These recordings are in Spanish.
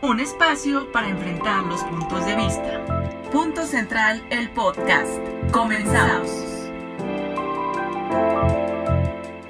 un espacio para enfrentar los puntos de vista. Punto Central, el podcast. Comenzamos.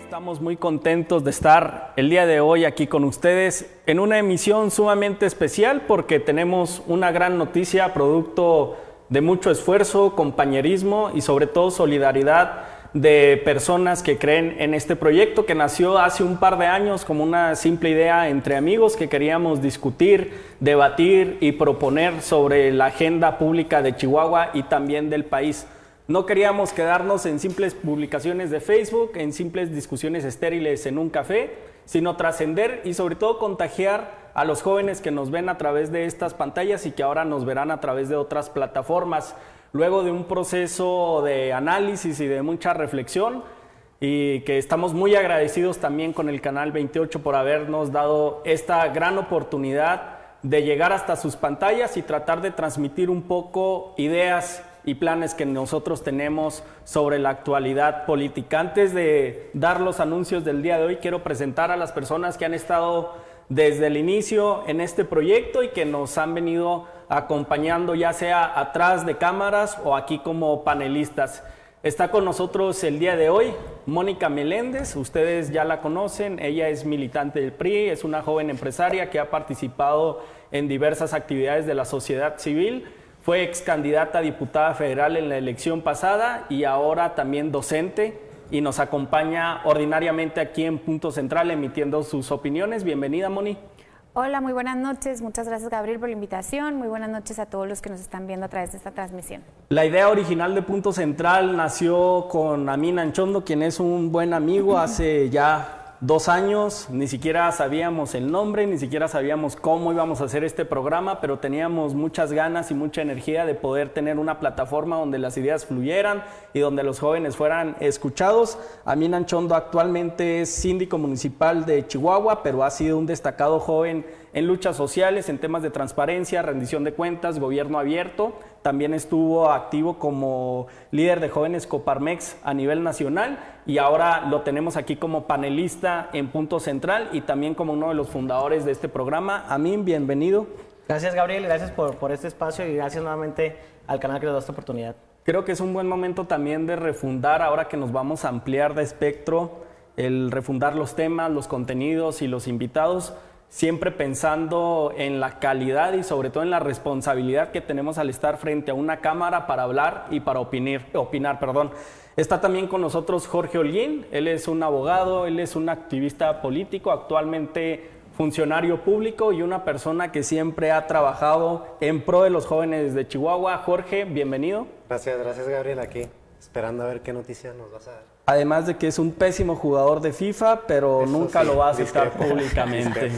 Estamos muy contentos de estar el día de hoy aquí con ustedes en una emisión sumamente especial porque tenemos una gran noticia, producto de mucho esfuerzo, compañerismo y sobre todo solidaridad de personas que creen en este proyecto que nació hace un par de años como una simple idea entre amigos que queríamos discutir, debatir y proponer sobre la agenda pública de Chihuahua y también del país. No queríamos quedarnos en simples publicaciones de Facebook, en simples discusiones estériles en un café, sino trascender y sobre todo contagiar a los jóvenes que nos ven a través de estas pantallas y que ahora nos verán a través de otras plataformas luego de un proceso de análisis y de mucha reflexión y que estamos muy agradecidos también con el Canal 28 por habernos dado esta gran oportunidad de llegar hasta sus pantallas y tratar de transmitir un poco ideas y planes que nosotros tenemos sobre la actualidad política. Antes de dar los anuncios del día de hoy, quiero presentar a las personas que han estado desde el inicio en este proyecto y que nos han venido acompañando ya sea atrás de cámaras o aquí como panelistas. Está con nosotros el día de hoy Mónica Meléndez, ustedes ya la conocen, ella es militante del PRI, es una joven empresaria que ha participado en diversas actividades de la sociedad civil, fue ex candidata diputada federal en la elección pasada y ahora también docente y nos acompaña ordinariamente aquí en Punto Central emitiendo sus opiniones. Bienvenida, Moni. Hola, muy buenas noches. Muchas gracias, Gabriel, por la invitación. Muy buenas noches a todos los que nos están viendo a través de esta transmisión. La idea original de Punto Central nació con Amin Anchondo, quien es un buen amigo hace ya dos años, ni siquiera sabíamos el nombre, ni siquiera sabíamos cómo íbamos a hacer este programa, pero teníamos muchas ganas y mucha energía de poder tener una plataforma donde las ideas fluyeran y donde los jóvenes fueran escuchados. Amin Anchondo actualmente es síndico municipal de Chihuahua, pero ha sido un destacado joven en luchas sociales, en temas de transparencia, rendición de cuentas, gobierno abierto. También estuvo activo como líder de jóvenes Coparmex a nivel nacional y ahora lo tenemos aquí como panelista en Punto Central y también como uno de los fundadores de este programa. Amin, bienvenido. Gracias Gabriel, gracias por, por este espacio y gracias nuevamente al canal que nos da esta oportunidad. Creo que es un buen momento también de refundar, ahora que nos vamos a ampliar de espectro, el refundar los temas, los contenidos y los invitados siempre pensando en la calidad y sobre todo en la responsabilidad que tenemos al estar frente a una cámara para hablar y para opinar. opinar perdón. Está también con nosotros Jorge Holguín, él es un abogado, él es un activista político, actualmente funcionario público y una persona que siempre ha trabajado en pro de los jóvenes de Chihuahua. Jorge, bienvenido. Gracias, gracias Gabriel, aquí esperando a ver qué noticias nos vas a dar. Además de que es un pésimo jugador de FIFA, pero nunca lo va a aceptar públicamente.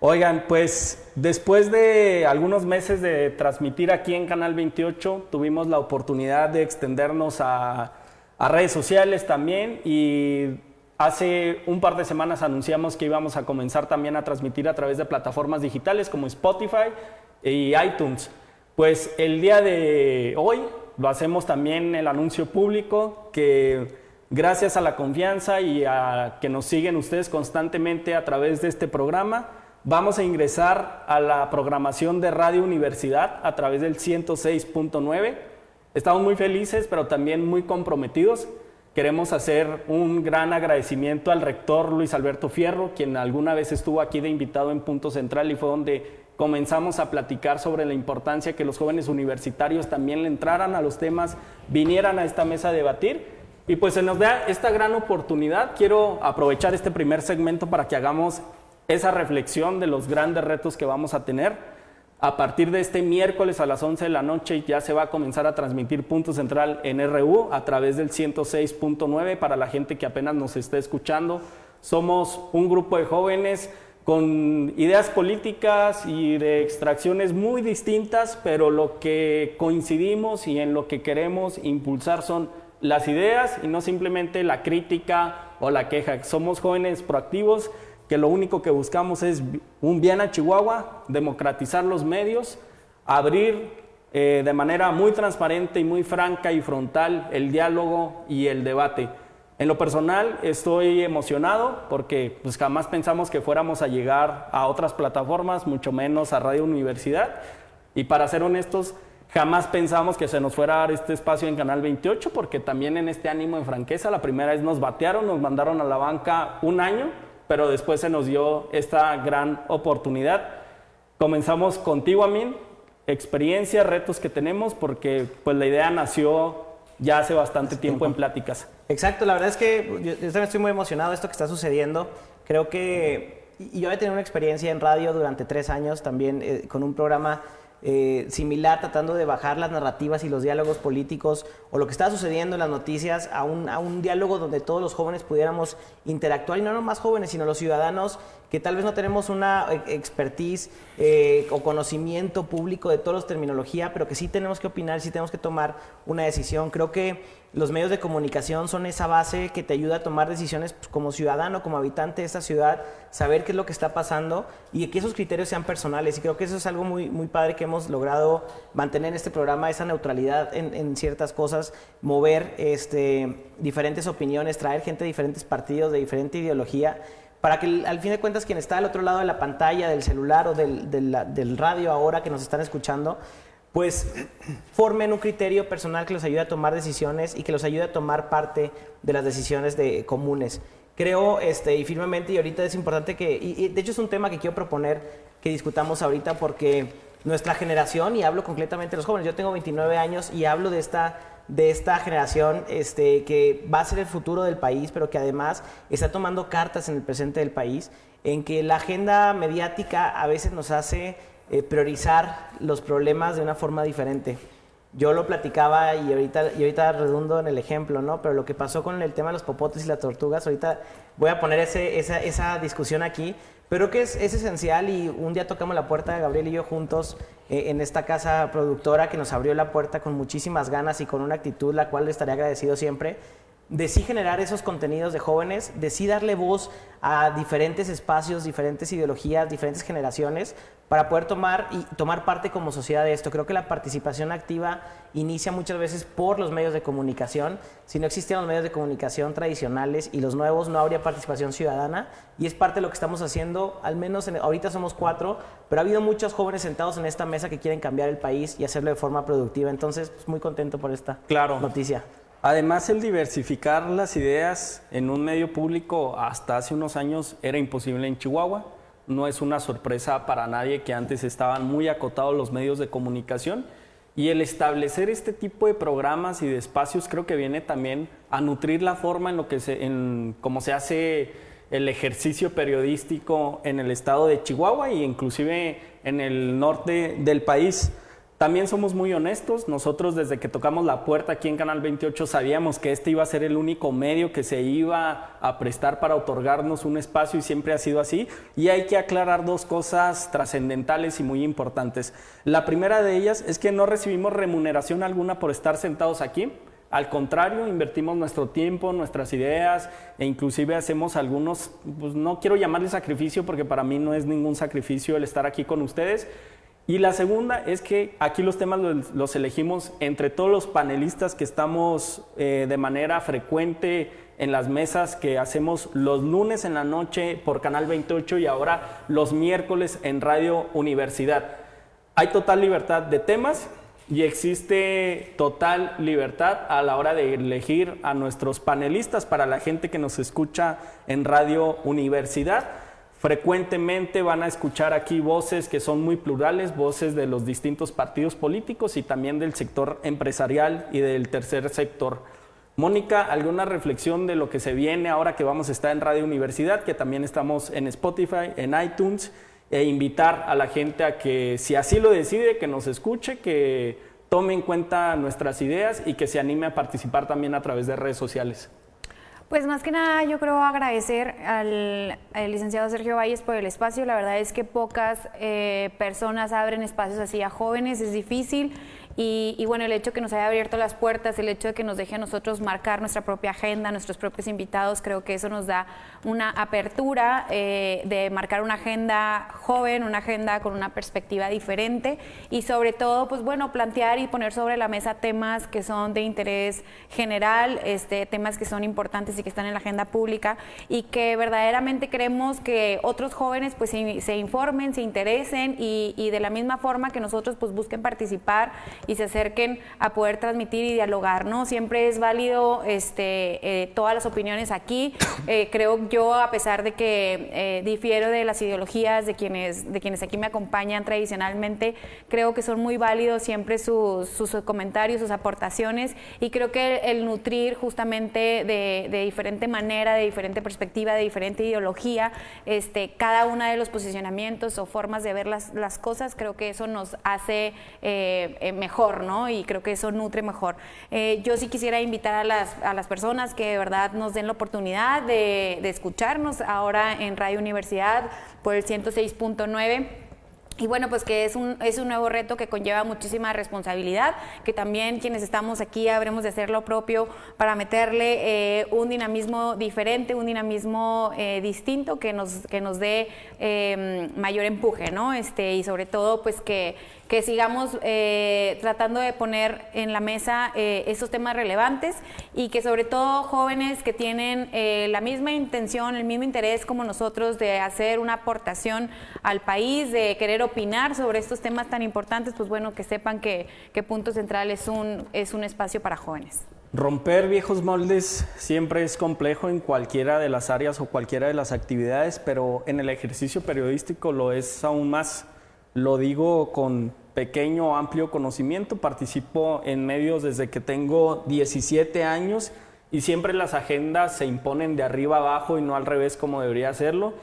Oigan, pues después de algunos meses de transmitir aquí en Canal 28, tuvimos la oportunidad de extendernos a, redes sociales también y hace un par de semanas anunciamos que íbamos a comenzar también a transmitir a través de plataformas digitales como Spotify y iTunes. Pues el día de hoy lo hacemos también el anuncio público que Gracias a la confianza y a que nos siguen ustedes constantemente a través de este programa, vamos a ingresar a la programación de Radio Universidad a través del 106.9. Estamos muy felices, pero también muy comprometidos. Queremos hacer un gran agradecimiento al rector Luis Alberto Fierro, quien alguna vez estuvo aquí de invitado en Punto Central y fue donde comenzamos a platicar sobre la importancia que los jóvenes universitarios también le entraran a los temas, vinieran a esta mesa a debatir y pues se nos da esta gran oportunidad. Quiero aprovechar este primer segmento para que hagamos esa reflexión de los grandes retos que vamos a tener. A partir de este miércoles a las 11 de la noche ya se va a comenzar a transmitir Punto Central en RU a través del 106.9 para la gente que apenas nos está escuchando. Somos un grupo de jóvenes con ideas políticas y de extracciones muy distintas, pero lo que coincidimos y en lo que queremos impulsar son las ideas y no simplemente la crítica o la queja. Somos jóvenes proactivos que lo único que buscamos es un bien a Chihuahua, democratizar los medios, abrir eh, de manera muy transparente y muy franca y frontal el diálogo y el debate. En lo personal estoy emocionado porque pues jamás pensamos que fuéramos a llegar a otras plataformas, mucho menos a Radio Universidad. Y para ser honestos, jamás pensamos que se nos fuera a dar este espacio en Canal 28 porque también en este ánimo en franqueza, la primera vez nos batearon, nos mandaron a la banca un año, pero después se nos dio esta gran oportunidad. Comenzamos contigo, Amin, experiencia, retos que tenemos porque pues la idea nació ya hace bastante tiempo en pláticas. Exacto, la verdad es que yo, también estoy muy emocionado de esto que está sucediendo. Creo que y yo he tenido una experiencia en radio durante tres años también eh, con un programa eh, similar, tratando de bajar las narrativas y los diálogos políticos o lo que está sucediendo en las noticias a un, a un diálogo donde todos los jóvenes pudiéramos interactuar y no los más jóvenes, sino los ciudadanos que tal vez no tenemos una eh, expertise eh, o conocimiento público de todos los terminología, pero que sí tenemos que opinar, sí tenemos que tomar una decisión. Creo que los medios de comunicación son esa base que te ayuda a tomar decisiones pues, como ciudadano, como habitante de esta ciudad, saber qué es lo que está pasando y que esos criterios sean personales. Y creo que eso es algo muy, muy padre que hemos logrado mantener en este programa, esa neutralidad en, en ciertas cosas, mover este, diferentes opiniones, traer gente de diferentes partidos, de diferente ideología para que al fin de cuentas quien está al otro lado de la pantalla, del celular o del, del, radio ahora que nos están escuchando, pues formen un criterio personal que los ayude a tomar decisiones y que los ayude a tomar parte de las decisiones de, comunes. Creo este, y firmemente, y ahorita es importante que, y, de hecho es un tema que quiero proponer que discutamos ahorita porque nuestra generación, y hablo concretamente de los jóvenes, yo tengo 29 años y hablo de esta de esta generación este, que va a ser el futuro del país, pero que además está tomando cartas en el presente del país, en que la agenda mediática a veces nos hace eh, priorizar los problemas de una forma diferente. Yo lo platicaba y ahorita, y ahorita redundo en el ejemplo, ¿no? Pero lo que pasó con el tema de los popotes y las tortugas, ahorita voy a poner ese, esa, esa discusión aquí, pero que es, es, esencial y un día tocamos la puerta Gabriel y yo juntos eh, en esta casa productora que nos abrió la puerta con muchísimas ganas y con una actitud la cual le estaría agradecido siempre de sí generar esos contenidos de jóvenes, de sí darle voz a diferentes espacios, diferentes ideologías, diferentes generaciones, para poder tomar y tomar parte como sociedad de esto. Creo que la participación activa inicia muchas veces por los medios de comunicación. Si no existieran los medios de comunicación tradicionales y los nuevos, no habría participación ciudadana. Y es parte de lo que estamos haciendo, al menos ahorita somos cuatro, pero ha habido muchos jóvenes sentados en esta mesa que quieren cambiar el país y hacerlo de forma productiva. Entonces, pues, muy contento por esta claro. noticia. Además, el diversificar las ideas en un medio público hasta hace unos años era imposible en Chihuahua. No es una sorpresa para nadie que antes estaban muy acotados los medios de comunicación. Y el establecer este tipo de programas y de espacios creo que viene también a nutrir la forma en lo que se, en cómo se hace el ejercicio periodístico en el estado de Chihuahua e inclusive en el norte del país. También somos muy honestos, nosotros desde que tocamos la puerta aquí en Canal 28 sabíamos que este iba a ser el único medio que se iba a prestar para otorgarnos un espacio y siempre ha sido así. Y hay que aclarar dos cosas trascendentales y muy importantes. La primera de ellas es que no recibimos remuneración alguna por estar sentados aquí. Al contrario, invertimos nuestro tiempo, nuestras ideas e inclusive hacemos algunos, pues no quiero llamarle sacrificio porque para mí no es ningún sacrificio el estar aquí con ustedes, y la segunda es que aquí los temas los, elegimos entre todos los panelistas que estamos eh, de manera frecuente en las mesas que hacemos los lunes en la noche por Canal 28 y ahora los miércoles en Radio Universidad. Hay total libertad de temas y existe total libertad a la hora de elegir a nuestros panelistas para la gente que nos escucha en Radio Universidad. Frecuentemente van a escuchar aquí voces que son muy plurales, voces de los distintos partidos políticos y también del sector empresarial y del tercer sector. Mónica, ¿alguna reflexión de lo que se viene ahora que vamos a estar en Radio Universidad, que también estamos en Spotify, en iTunes, e invitar a la gente a que, si así lo decide, que nos escuche, que tome en cuenta nuestras ideas y que se anime a participar también a través de redes sociales? Pues más que nada yo creo agradecer al, licenciado Sergio Valles por el espacio. La verdad es que pocas eh, personas abren espacios así a jóvenes, es difícil Y, bueno, el hecho que nos haya abierto las puertas, el hecho de que nos deje a nosotros marcar nuestra propia agenda, nuestros propios invitados, creo que eso nos da una apertura eh, de marcar una agenda joven, una agenda con una perspectiva diferente y sobre todo, pues bueno, plantear y poner sobre la mesa temas que son de interés general, este, temas que son importantes y que están en la agenda pública y que verdaderamente queremos que otros jóvenes pues se, informen, se interesen y, y, de la misma forma que nosotros pues busquen participar y se acerquen a poder transmitir y dialogar, ¿no? Siempre es válido este, eh, todas las opiniones aquí. Eh, creo yo, a pesar de que eh, difiero de las ideologías de quienes, de quienes aquí me acompañan tradicionalmente, creo que son muy válidos siempre sus, sus comentarios, sus aportaciones y creo que el, nutrir justamente de, de, diferente manera, de diferente perspectiva, de diferente ideología, este, cada una de los posicionamientos o formas de ver las, las cosas, creo que eso nos hace mejor, ¿no? Y creo que eso nutre mejor. yo sí quisiera invitar a las, a las personas que de verdad nos den la oportunidad de, de escucharnos ahora en Radio Universidad por el 106.9 y bueno, pues que es un, es un nuevo reto que conlleva muchísima responsabilidad, que también quienes estamos aquí habremos de hacer lo propio para meterle eh, un dinamismo diferente, un dinamismo eh, distinto que nos, que nos dé eh, mayor empuje, ¿no? Este, y sobre todo, pues que que sigamos eh, tratando de poner en la mesa eh, esos temas relevantes y que sobre todo jóvenes que tienen eh, la misma intención, el mismo interés como nosotros de hacer una aportación al país, de querer opinar sobre estos temas tan importantes, pues bueno, que sepan que, que Punto Central es un, es un espacio para jóvenes. Romper viejos moldes siempre es complejo en cualquiera de las áreas o cualquiera de las actividades, pero en el ejercicio periodístico lo es aún más. Lo digo con pequeño amplio conocimiento. Participo en medios desde que tengo 17 años y siempre las agendas se imponen de arriba abajo y no al revés como debería hacerlo.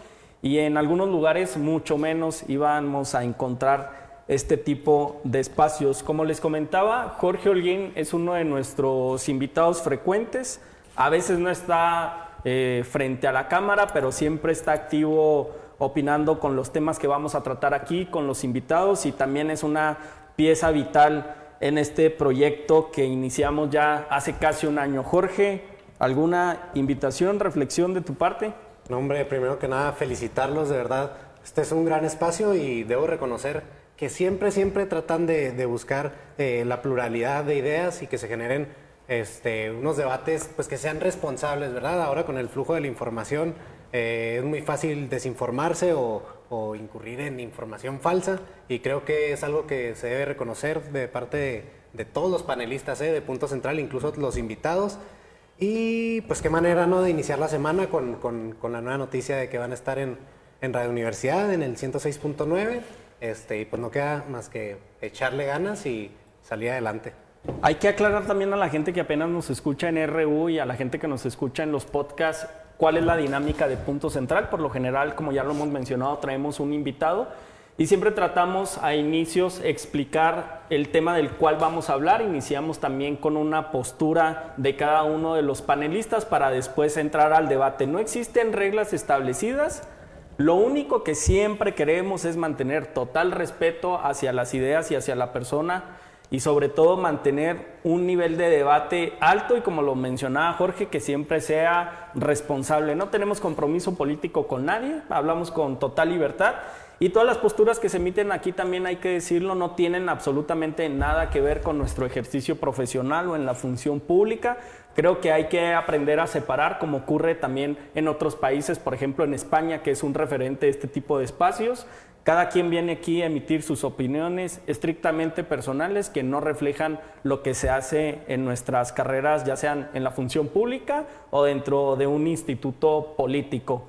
Y en algunos lugares mucho menos íbamos a encontrar este tipo de espacios. Como les comentaba, Jorge Holguín es uno de nuestros invitados frecuentes. A veces no está eh, frente a la cámara, pero siempre está activo opinando con los temas que vamos a tratar aquí, con los invitados y también es una pieza vital en este proyecto que iniciamos ya hace casi un año. Jorge, ¿alguna invitación, reflexión de tu parte? No, hombre, primero que nada, felicitarlos, de verdad. Este es un gran espacio y debo reconocer que siempre, siempre tratan de, buscar eh, la pluralidad de ideas y que se generen este, unos debates pues, que sean responsables, ¿verdad? Ahora con el flujo de la información eh, es muy fácil desinformarse o, incurrir en información falsa y creo que es algo que se debe reconocer de parte de, todos los panelistas ¿eh? de Punto Central, incluso los invitados. Y pues qué manera ¿no? de iniciar la semana con, con, la nueva noticia de que van a estar en, en Radio Universidad, en el 106.9. Este, y pues no queda más que echarle ganas y salir adelante. Hay que aclarar también a la gente que apenas nos escucha en RU y a la gente que nos escucha en los podcasts cuál es la dinámica de punto central. Por lo general, como ya lo hemos mencionado, traemos un invitado y siempre tratamos a inicios explicar el tema del cual vamos a hablar. Iniciamos también con una postura de cada uno de los panelistas para después entrar al debate. No existen reglas establecidas. Lo único que siempre queremos es mantener total respeto hacia las ideas y hacia la persona y sobre todo mantener un nivel de debate alto y como lo mencionaba Jorge, que siempre sea responsable. No tenemos compromiso político con nadie, hablamos con total libertad y todas las posturas que se emiten aquí también hay que decirlo, no tienen absolutamente nada que ver con nuestro ejercicio profesional o en la función pública. Creo que hay que aprender a separar, como ocurre también en otros países, por ejemplo en España, que es un referente de este tipo de espacios. Cada quien viene aquí a emitir sus opiniones estrictamente personales que no reflejan lo que se hace en nuestras carreras, ya sean en la función pública o dentro de un instituto político.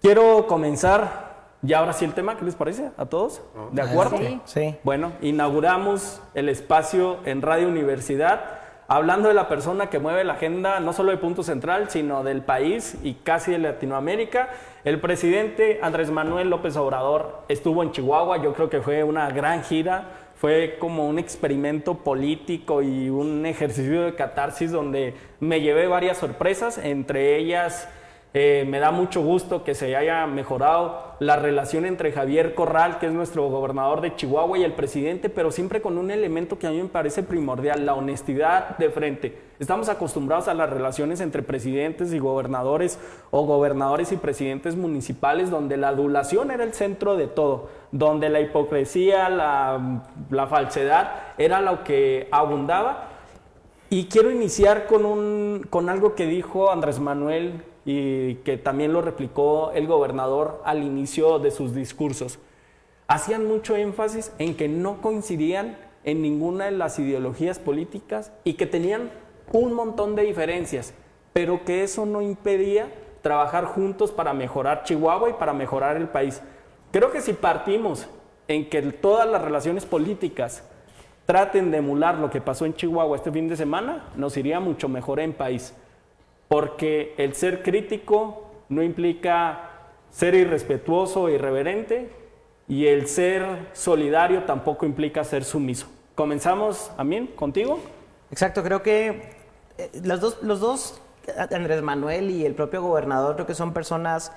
Quiero comenzar ya ahora sí el tema, ¿qué les parece a todos? ¿De acuerdo? Sí. sí. Bueno, inauguramos el espacio en Radio Universidad hablando de la persona que mueve la agenda no solo de Punto Central, sino del país y casi de Latinoamérica. El presidente Andrés Manuel López Obrador estuvo en Chihuahua, yo creo que fue una gran gira, fue como un experimento político y un ejercicio de catarsis donde me llevé varias sorpresas, entre ellas Eh, me da mucho gusto que se haya mejorado la relación entre Javier Corral, que es nuestro gobernador de Chihuahua, y el presidente, pero siempre con un elemento que a mí me parece primordial, la honestidad de frente. Estamos acostumbrados a las relaciones entre presidentes y gobernadores o gobernadores y presidentes municipales, donde la adulación era el centro de todo, donde la hipocresía, la, la falsedad era lo que abundaba. Y quiero iniciar con, un, con algo que dijo Andrés Manuel y que también lo replicó el gobernador al inicio de sus discursos. Hacían mucho énfasis en que no coincidían en ninguna de las ideologías políticas y que tenían un montón de diferencias, pero que eso no impedía trabajar juntos para mejorar Chihuahua y para mejorar el país. Creo que si partimos en que todas las relaciones políticas traten de emular lo que pasó en Chihuahua este fin de semana, nos iría mucho mejor en país porque el ser crítico no implica ser irrespetuoso o irreverente y el ser solidario tampoco implica ser sumiso. Comenzamos, Amín, contigo. Exacto, creo que eh, los dos, los dos, Andrés Manuel y el propio gobernador, creo que son personas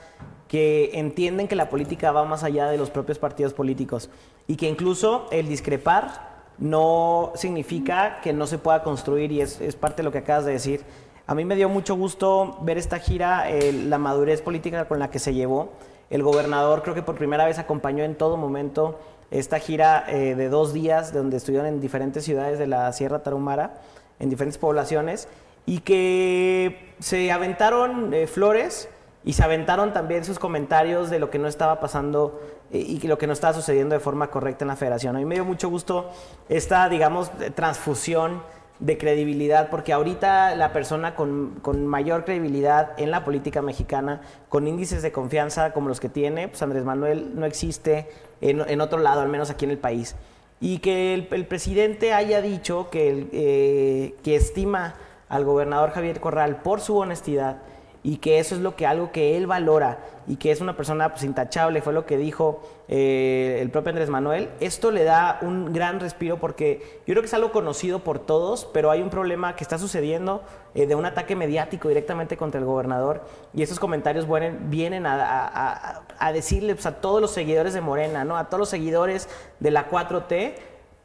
que entienden que la política va más allá de los propios partidos políticos y que incluso el discrepar no significa que no se pueda construir y es, es parte de lo que acabas de decir. A mí me dio mucho gusto ver esta gira, la madurez política con la que se llevó. El gobernador creo que por primera vez acompañó en todo momento esta gira eh, de dos días donde estuvieron en diferentes ciudades de la Sierra Tarahumara, en diferentes poblaciones, y que se aventaron eh, flores y se aventaron también sus comentarios de lo que no estaba pasando eh, y lo que no estaba sucediendo de forma correcta en la federación. A mí me dio mucho gusto esta, digamos, transfusión de credibilidad, porque ahorita la persona con, con, mayor credibilidad en la política mexicana, con índices de confianza como los que tiene, pues Andrés Manuel no existe en, en otro lado, al menos aquí en el país. Y que el, presidente haya dicho que, eh, que estima al gobernador Javier Corral por su honestidad y que eso es lo que algo que él valora y que es una persona pues, intachable, fue lo que dijo eh, el propio Andrés Manuel, esto le da un gran respiro porque yo creo que es algo conocido por todos, pero hay un problema que está sucediendo eh, de un ataque mediático directamente contra el gobernador y esos comentarios vienen, vienen a, a, decirle pues, a todos los seguidores de Morena, ¿no? a todos los seguidores de la 4T,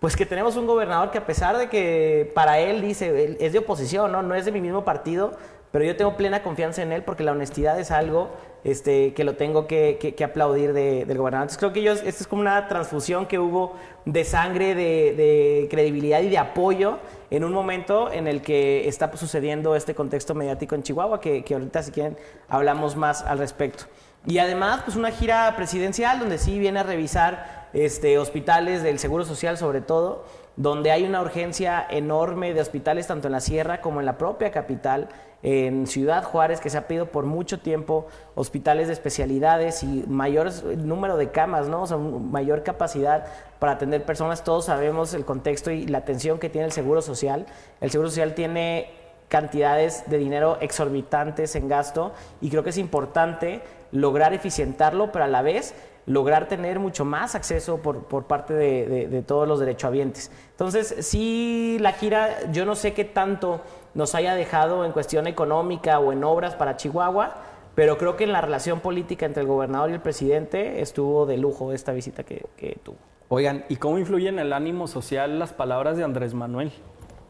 pues que tenemos un gobernador que a pesar de que para él dice, es de oposición, ¿no? no es de mi mismo partido, pero yo tengo plena confianza en él porque la honestidad es algo este, que lo tengo que, aplaudir del gobernador. Entonces creo que ellos, esto es como una transfusión que hubo de sangre, de, credibilidad y de apoyo en un momento en el que está sucediendo este contexto mediático en Chihuahua, que, que ahorita si quieren hablamos más al respecto. Y además, pues una gira presidencial donde sí viene a revisar este, hospitales del Seguro Social sobre todo, donde hay una urgencia enorme de hospitales tanto en la sierra como en la propia capital, en Ciudad Juárez, que se ha pedido por mucho tiempo hospitales de especialidades y mayor número de camas, ¿no? O sea, mayor capacidad para atender personas. Todos sabemos el contexto y la atención que tiene el Seguro Social. El Seguro Social tiene cantidades de dinero exorbitantes en gasto y creo que es importante lograr eficientarlo, pero a la vez lograr tener mucho más acceso por, por parte de, de, todos los derechohabientes. Entonces, sí, la gira, yo no sé qué tanto nos haya dejado en cuestión económica o en obras para Chihuahua, pero creo que en la relación política entre el gobernador y el presidente estuvo de lujo esta visita que, que tuvo. Oigan, ¿y cómo influyen en el ánimo social las palabras de Andrés Manuel?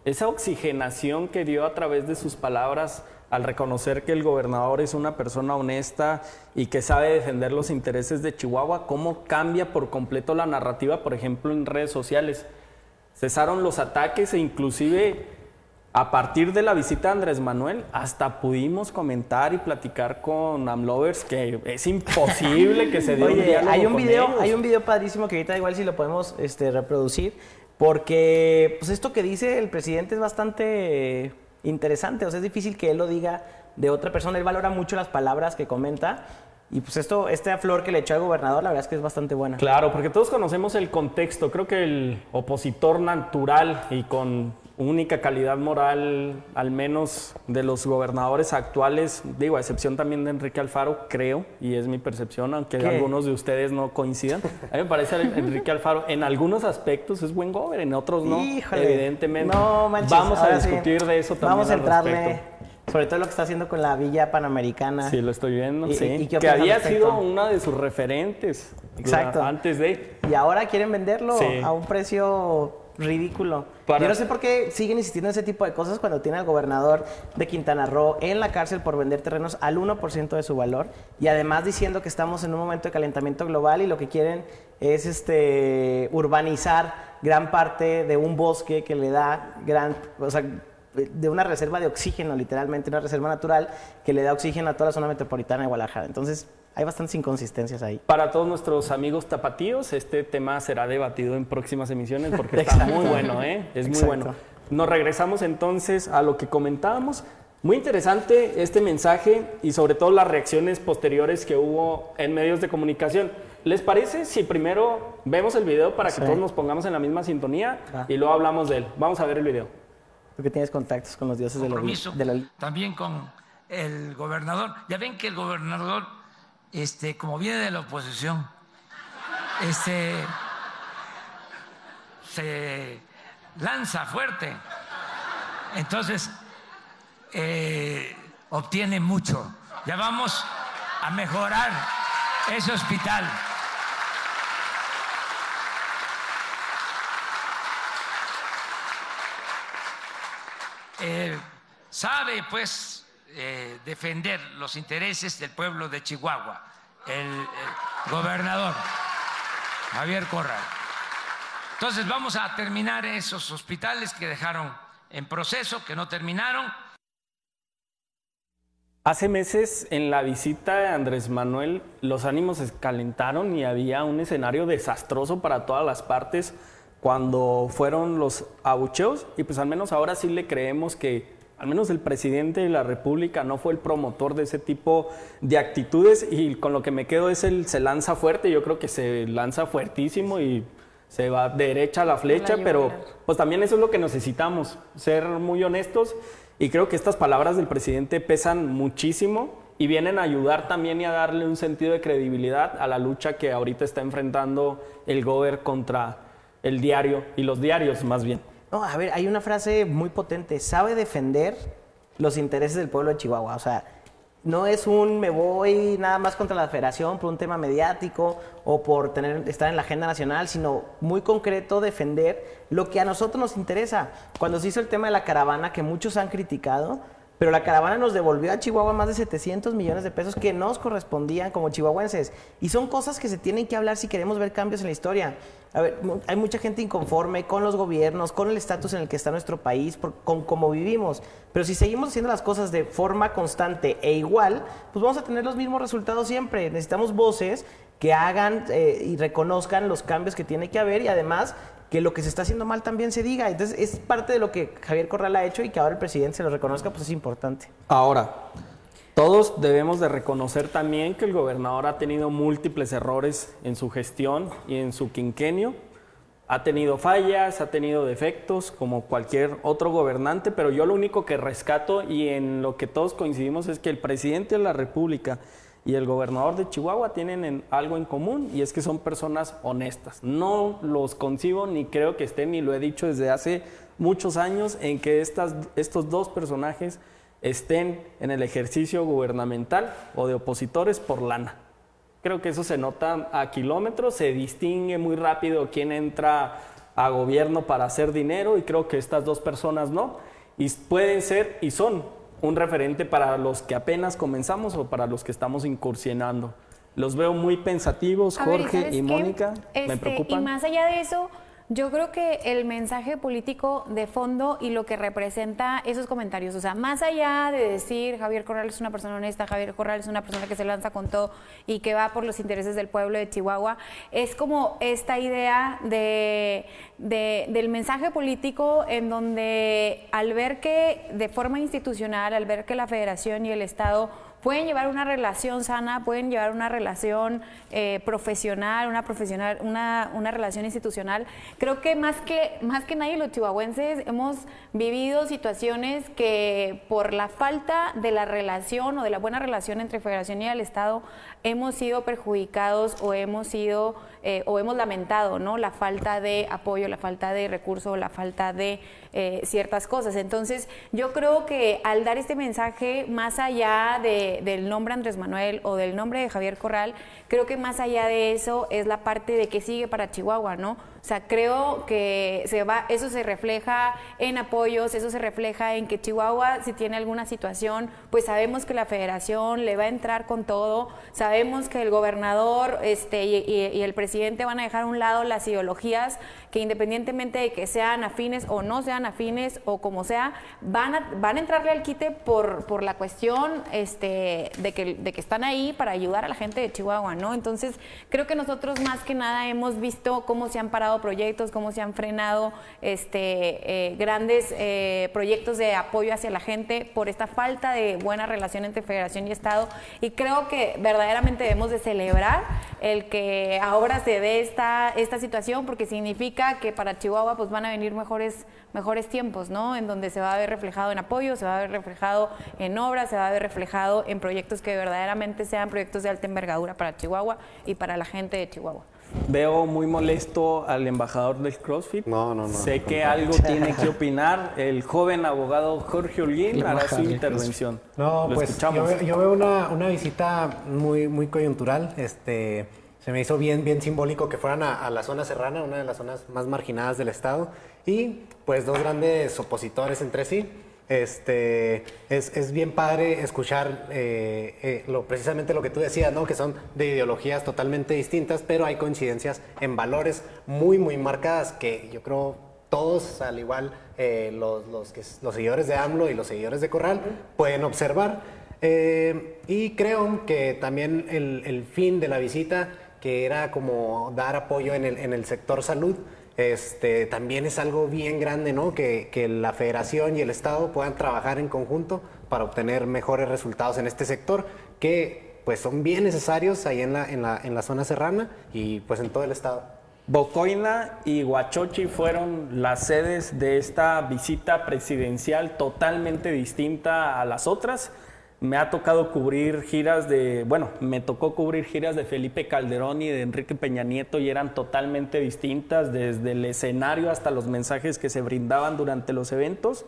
Esa oxigenación que dio a través de sus palabras al reconocer que el gobernador es una persona honesta y que sabe defender los intereses de Chihuahua, cómo cambia por completo la narrativa, por ejemplo, en redes sociales. Cesaron los ataques e inclusive a partir de la visita de Andrés Manuel, hasta pudimos comentar y platicar con Amlovers que es imposible que se dé Oye, un hay un video, hay un video padrísimo que ahorita igual si lo podemos este, reproducir, porque pues esto que dice el presidente es bastante interesante. O sea, es difícil que él lo diga de otra persona. Él valora mucho las palabras que comenta. Y pues esto, esta flor que le echó al gobernador, la verdad es que es bastante buena. Claro, porque todos conocemos el contexto. Creo que el opositor natural y con única calidad moral, al menos de los gobernadores actuales, digo, a excepción también de Enrique Alfaro, creo, y es mi percepción, aunque algunos de ustedes no coincidan. A mí me parece Enrique Alfaro en algunos aspectos es buen gobernador, en otros no, evidentemente. No, Vamos a discutir de eso también. Vamos a entrarle. sobre todo lo que está haciendo con la Villa Panamericana. Sí, lo estoy viendo. sí. que había sido una de sus referentes. Exacto. Antes de. Y ahora quieren venderlo a un precio ridículo. Yo no sé por qué siguen insistiendo en ese tipo de cosas cuando tiene al gobernador de Quintana Roo en la cárcel por vender terrenos al 1% de su valor y además diciendo que estamos en un momento de calentamiento global y lo que quieren es este urbanizar gran parte de un bosque que le da gran, o sea, de una reserva de oxígeno, literalmente, una reserva natural que le da oxígeno a toda la zona metropolitana de Guadalajara. Entonces, hay bastantes inconsistencias ahí. Para todos nuestros amigos tapatíos, este tema será debatido en próximas emisiones porque está muy bueno, ¿eh? Es muy bueno. Nos regresamos entonces a lo que comentábamos. Muy interesante este mensaje y sobre todo las reacciones posteriores que hubo en medios de comunicación. ¿Les parece si primero vemos el video para que todos nos pongamos en la misma sintonía y luego hablamos de él? Vamos a ver el video porque tienes contactos con los dioses de la, También con el gobernador. Ya ven que el gobernador, este, como viene de la oposición, este, se lanza fuerte. Entonces, eh, obtiene mucho. Ya vamos a mejorar ese hospital. Eh, sabe pues eh, defender los intereses del pueblo de Chihuahua, el, gobernador Javier Corral. Entonces vamos a terminar esos hospitales que dejaron en proceso, que no terminaron. Hace meses en la visita de Andrés Manuel los ánimos se calentaron y había un escenario desastroso para todas las partes cuando fueron los abucheos y pues al menos ahora sí le creemos que al menos el presidente de la República no fue el promotor de ese tipo de actitudes y con lo que me quedo es el se lanza fuerte, yo creo que se lanza fuertísimo y se va derecha a la flecha, pero pues también eso es lo que necesitamos, ser muy honestos y creo que estas palabras del presidente pesan muchísimo y vienen a ayudar también y a darle un sentido de credibilidad a la lucha que ahorita está enfrentando el Gober contra el diario y los diarios más bien. No, a ver, hay una frase muy potente, sabe defender los intereses del pueblo de Chihuahua, o sea, no es un me voy nada más contra la federación por un tema mediático o por tener, estar en la agenda nacional, sino muy concreto defender lo que a nosotros nos interesa. Cuando se hizo el tema de la caravana, que muchos han criticado, pero la caravana nos devolvió a Chihuahua más de 700 millones de pesos que nos correspondían como chihuahuenses. Y son cosas que se tienen que hablar si queremos ver cambios en la historia. A ver, hay mucha gente inconforme con los gobiernos, con el estatus en el que está nuestro país, con cómo vivimos. Pero si seguimos haciendo las cosas de forma constante e igual, pues vamos a tener los mismos resultados siempre. Necesitamos voces que hagan eh, y reconozcan los cambios que tiene que haber y además que lo que se está haciendo mal también se diga. Entonces, es parte de lo que Javier Corral ha hecho y que ahora el presidente se lo reconozca, pues es importante. Ahora, todos debemos de reconocer también que el gobernador ha tenido múltiples errores en su gestión y en su quinquenio. Ha tenido fallas, ha tenido defectos, como cualquier otro gobernante, pero yo lo único que rescato y en lo que todos coincidimos es que el presidente de la República y el gobernador de Chihuahua tienen algo en común y es que son personas honestas. No los concibo ni creo que estén, ni lo he dicho desde hace muchos años, en que estas, estos dos personajes estén en el ejercicio gubernamental o de opositores por lana. Creo que eso se nota a kilómetros, se distingue muy rápido quién entra a gobierno para hacer dinero y creo que estas dos personas no. Y pueden ser y son un referente para los que apenas comenzamos o para los que estamos incursionando. Los veo muy pensativos, Jorge y, Mónica. me este, preocupan. Y más allá de eso, yo creo que el mensaje político de fondo y lo que representa esos comentarios, o sea, más allá de decir Javier Corral es una persona honesta, Javier Corral es una persona que se lanza con todo y que va por los intereses del pueblo de Chihuahua, es como esta idea de, del mensaje político en donde al ver que de forma institucional, al ver que la federación y el Estado pueden llevar una relación sana, pueden llevar una relación eh, profesional, una profesional, una, una, relación institucional. Creo que más que más que nadie los chihuahuenses hemos vivido situaciones que por la falta de la relación o de la buena relación entre Federación y el Estado hemos sido perjudicados o hemos sido eh, o hemos lamentado, ¿no? La falta de apoyo, la falta de recursos, la falta de eh, ciertas cosas. Entonces, yo creo que al dar este mensaje, más allá del nombre Andrés Manuel o del nombre de Javier Corral, creo que más allá de eso es la parte de que sigue para Chihuahua, ¿no? O sea, creo que se va, eso se refleja en apoyos, eso se refleja en que Chihuahua, si tiene alguna situación, pues sabemos que la federación le va a entrar con todo, sabemos que el gobernador este, y, el presidente van a dejar a un lado las ideologías que independientemente de que sean afines o no sean afines o como sea, van a, van a entrarle al quite por, por la cuestión este, de, que, de que están ahí para ayudar a la gente de Chihuahua, ¿no? Entonces, creo que nosotros más que nada hemos visto cómo se han parado proyectos, cómo se han frenado este, eh, grandes eh, proyectos de apoyo hacia la gente por esta falta de buena relación entre federación y Estado. Y creo que verdaderamente debemos de celebrar el que ahora se dé esta, esta situación porque significa que para Chihuahua pues van a venir mejores, mejores tiempos, ¿no? En donde se va a ver reflejado en apoyo, se va a ver reflejado en obras, se va a ver reflejado en proyectos que verdaderamente sean proyectos de alta envergadura para Chihuahua y para la gente de Chihuahua. Veo muy molesto al embajador del CrossFit. No, no, no. Sé que algo tiene que opinar. El joven abogado Jorge Holguín hará su intervención. No, pues yo, veo una, una, visita muy, muy coyuntural. Este, se me hizo bien, bien simbólico que fueran a, a, la zona serrana, una de las zonas más marginadas del estado, y pues dos grandes opositores entre sí. Este, es, es bien padre escuchar eh, eh, lo, precisamente lo que tú decías, ¿no? que son de ideologías totalmente distintas, pero hay coincidencias en valores muy, muy marcadas que yo creo todos, al igual eh, los, los, que, los, seguidores de AMLO y los seguidores de Corral, pueden observar. y creo que también el, el, fin de la visita, que era como dar apoyo en el, en el sector salud, este, también es algo bien grande, ¿no? Que, la federación y el Estado puedan trabajar en conjunto para obtener mejores resultados en este sector que pues son bien necesarios ahí en la, en la, en la zona serrana y pues en todo el Estado. Bocoina y Huachochi fueron las sedes de esta visita presidencial totalmente distinta a las otras me ha tocado cubrir giras de, bueno, me tocó cubrir giras de Felipe Calderón y de Enrique Peña Nieto y eran totalmente distintas, desde el escenario hasta los mensajes que se brindaban durante los eventos.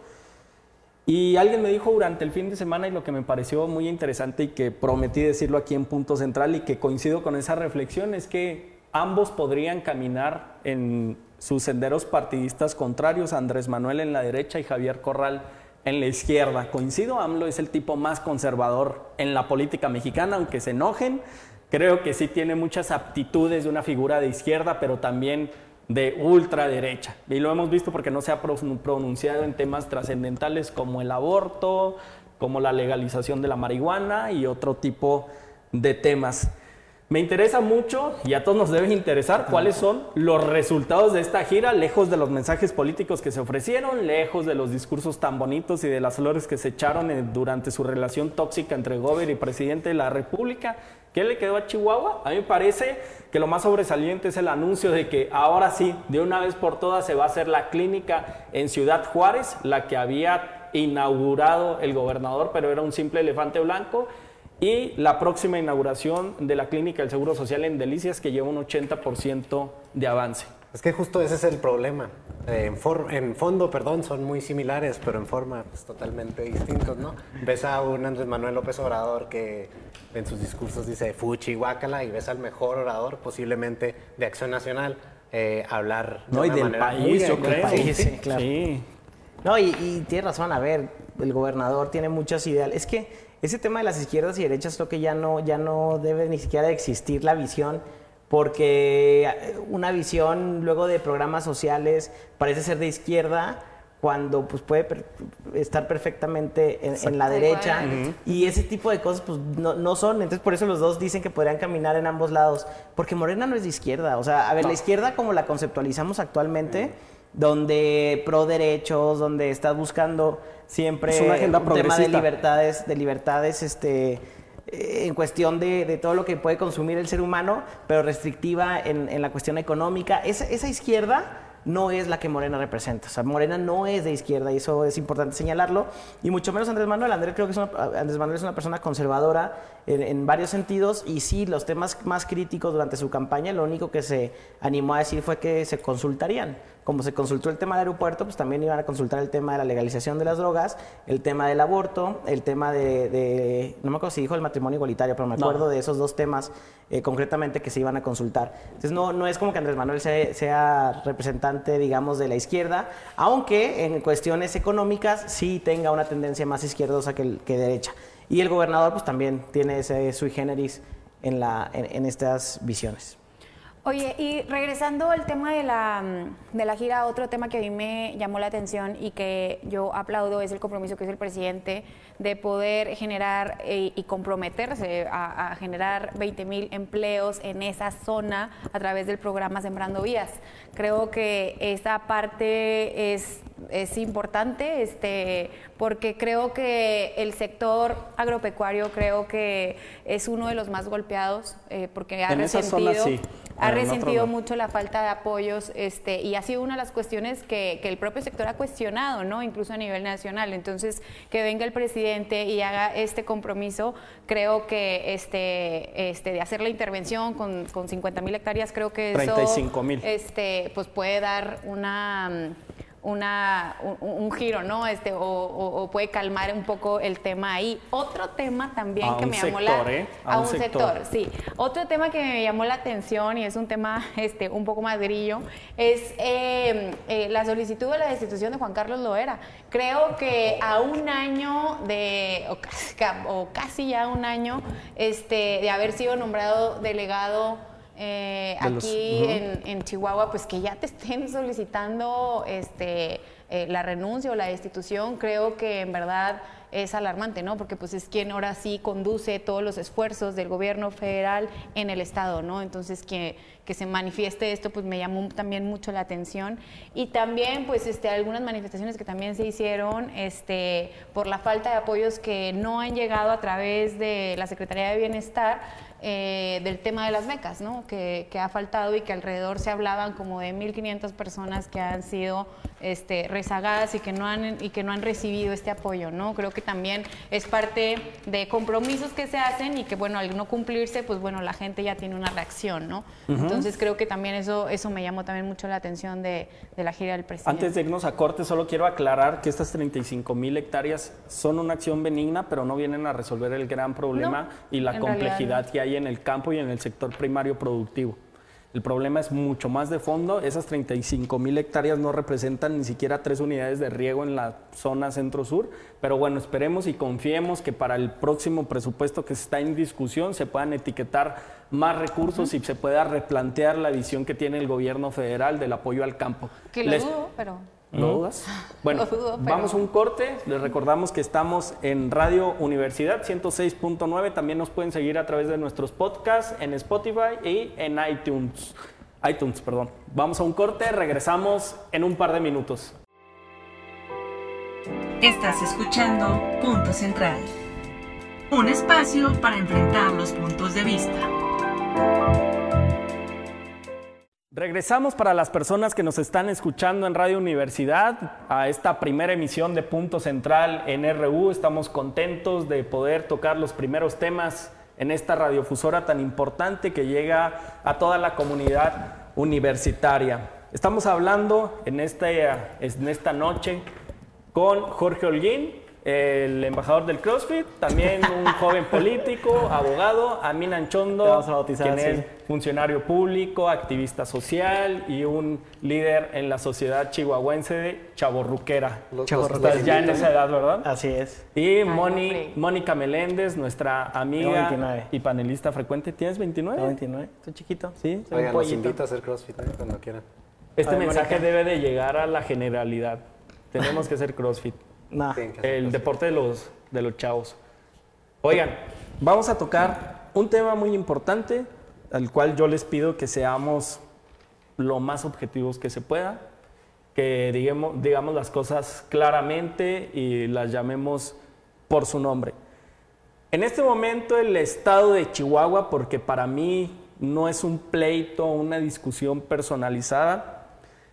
Y alguien me dijo durante el fin de semana y lo que me pareció muy interesante y que prometí decirlo aquí en Punto Central y que coincido con esa reflexión es que ambos podrían caminar en sus senderos partidistas contrarios, Andrés Manuel en la derecha y Javier Corral en la izquierda. Coincido, AMLO es el tipo más conservador en la política mexicana, aunque se enojen. Creo que sí tiene muchas aptitudes de una figura de izquierda, pero también de ultraderecha. Y lo hemos visto porque no se ha pronunciado en temas trascendentales como el aborto, como la legalización de la marihuana y otro tipo de temas. Me interesa mucho y a todos nos debe interesar cuáles son los resultados de esta gira, lejos de los mensajes políticos que se ofrecieron, lejos de los discursos tan bonitos y de las flores que se echaron durante su relación tóxica entre Gober y presidente de la República. ¿Qué le quedó a Chihuahua? A mí me parece que lo más sobresaliente es el anuncio de que ahora sí, de una vez por todas, se va a hacer la clínica en Ciudad Juárez, la que había inaugurado el gobernador, pero era un simple elefante blanco y la próxima inauguración de la clínica del Seguro Social en Delicias que lleva un 80% de avance. Es que justo ese es el problema. en, en, fondo, perdón, son muy similares, pero en forma pues, totalmente distintos, ¿no? Ves a un Andrés Manuel López Obrador que en sus discursos dice fuchi, guácala, y ves al mejor orador posiblemente de Acción Nacional eh, hablar de no, y del país, yo creo. Sí, claro. No, y, y tiene razón, a ver, el gobernador tiene muchas ideas. Es que ese tema de las izquierdas y derechas creo que ya no, ya no debe ni siquiera existir la visión, porque una visión luego de programas sociales parece ser de izquierda cuando pues puede estar perfectamente en, la derecha. Y ese tipo de cosas pues no, no, son, entonces por eso los dos dicen que podrían caminar en ambos lados, porque Morena no es de izquierda, o sea, a ver, la izquierda como la conceptualizamos actualmente, donde pro derechos, donde estás buscando siempre es una agenda un tema de libertades, de libertades este, eh, en cuestión de, todo lo que puede consumir el ser humano, pero restrictiva en, la cuestión económica. Esa, esa izquierda no es la que Morena representa. O sea, Morena no es de izquierda y eso es importante señalarlo. Y mucho menos Andrés Manuel. Andrés creo que es una, Andrés Manuel es una persona conservadora en, varios sentidos y sí, los temas más críticos durante su campaña, lo único que se animó a decir fue que se consultarían. Como se consultó el tema del aeropuerto, pues también iban a consultar el tema de la legalización de las drogas, el tema del aborto, el tema de, no me acuerdo si dijo el matrimonio igualitario, pero me acuerdo de esos dos temas eh, concretamente que se iban a consultar. Entonces no, no es como que Andrés Manuel sea, representante, digamos, de la izquierda, aunque en cuestiones económicas sí tenga una tendencia más izquierdosa que, que derecha. Y el gobernador pues también tiene ese sui generis en, la, en, estas visiones. Oye, y regresando al tema de la, de la gira, otro tema que a mí me llamó la atención y que yo aplaudo es el compromiso que hizo el presidente de poder generar eh, y comprometerse a, generar 20 mil empleos en esa zona a través del programa Sembrando Vías. Creo que esa parte es, es importante este, porque creo que el sector agropecuario creo que es uno de los más golpeados eh, porque ha resentido, ha resentido mucho la falta de apoyos este, y ha sido una de las cuestiones que, que el propio sector ha cuestionado, ¿no? incluso a nivel nacional. Entonces, que venga el presidente y haga este compromiso, creo que este, este, de hacer la intervención con, con 50 mil hectáreas, creo que eso este, pues puede dar una una, un, giro, ¿no? Este, o, puede calmar un poco el tema ahí. Otro tema también que me llamó la ¿eh? a, un, sector. sí. Otro tema que me llamó la atención y es un tema este, un poco más grillo es eh, eh, la solicitud de la destitución de Juan Carlos Loera. Creo que a un año de, o casi, ya un año este, de haber sido nombrado delegado eh, aquí en, Chihuahua, pues que ya te estén solicitando este, eh, la renuncia o la destitución, creo que en verdad es alarmante, ¿no? Porque pues es quien ahora sí conduce todos los esfuerzos del gobierno federal en el estado, ¿no? Entonces que, que se manifieste esto pues me llamó también mucho la atención y también pues este algunas manifestaciones que también se hicieron este por la falta de apoyos que no han llegado a través de la Secretaría de Bienestar eh, del tema de las becas, ¿no? Que, ha faltado y que alrededor se hablaban como de 1.500 personas que han sido este, rezagadas y que, no han, y que no han recibido este apoyo, ¿no? Creo que también es parte de compromisos que se hacen y que, bueno, al no cumplirse, pues bueno, la gente ya tiene una reacción, ¿no? Entonces creo que también eso, eso me llamó también mucho la atención de, la gira del presidente. Antes de irnos a corte, solo quiero aclarar que estas 35 mil hectáreas son una acción benigna, pero no vienen a resolver el gran problema y la complejidad que hay en el campo y en el sector primario productivo. El problema es mucho más de fondo. Esas 35 mil hectáreas no representan ni siquiera tres unidades de riego en la zona centro-sur. Pero bueno, esperemos y confiemos que para el próximo presupuesto que está en discusión se puedan etiquetar más recursos y se pueda replantear la visión que tiene el gobierno federal del apoyo al campo. Que lo dudo, pero... ¿Lo dudas? Bueno, vamos a un corte. Les recordamos que estamos en Radio Universidad 106.9. También nos pueden seguir a través de nuestros podcasts en Spotify y en iTunes. iTunes, perdón. Vamos a un corte, regresamos en un par de minutos. Estás escuchando Punto Central. Un espacio para enfrentar los puntos de vista. Regresamos para las personas que nos están escuchando en Radio Universidad a esta primera emisión de Punto Central en RU. Estamos contentos de poder tocar los primeros temas en esta radiofusora tan importante que llega a toda la comunidad universitaria. Estamos hablando en, este, en esta noche con Jorge Holguín, el embajador del CrossFit, también un joven político, abogado, Amin Anchondo, quien es funcionario público, activista social y un líder en la sociedad chihuahuense de Chaborruquera. Estás ya en esa edad, ¿verdad? Así es. Y Moni, Mónica Meléndez, nuestra amiga y panelista frecuente. ¿Tienes 29? 29. Estoy chiquito. Sí, soy Oigan, los invito a hacer CrossFit ¿eh? cuando quieran. Este mensaje debe de llegar a la generalidad. Tenemos que hacer CrossFit. El deporte de los, de los chavos. Oigan, vamos a tocar un tema muy importante, al cual yo les pido que seamos lo más objetivos que se pueda, que digamos, digamos las cosas claramente y las llamemos por su nombre. En este momento el estado de Chihuahua, porque para mí no es un pleito, una discusión personalizada,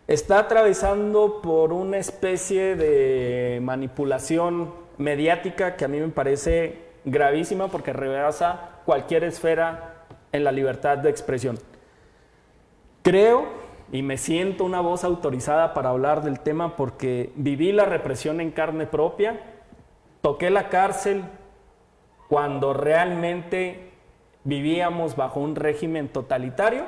está atravesando por una especie de manipulación mediática que a mí me parece gravísima porque rebasa cualquier esfera en la libertad de expresión. Creo y me siento una voz autorizada para hablar del tema porque viví la represión en carne propia, toqué la cárcel cuando realmente vivíamos bajo un régimen totalitario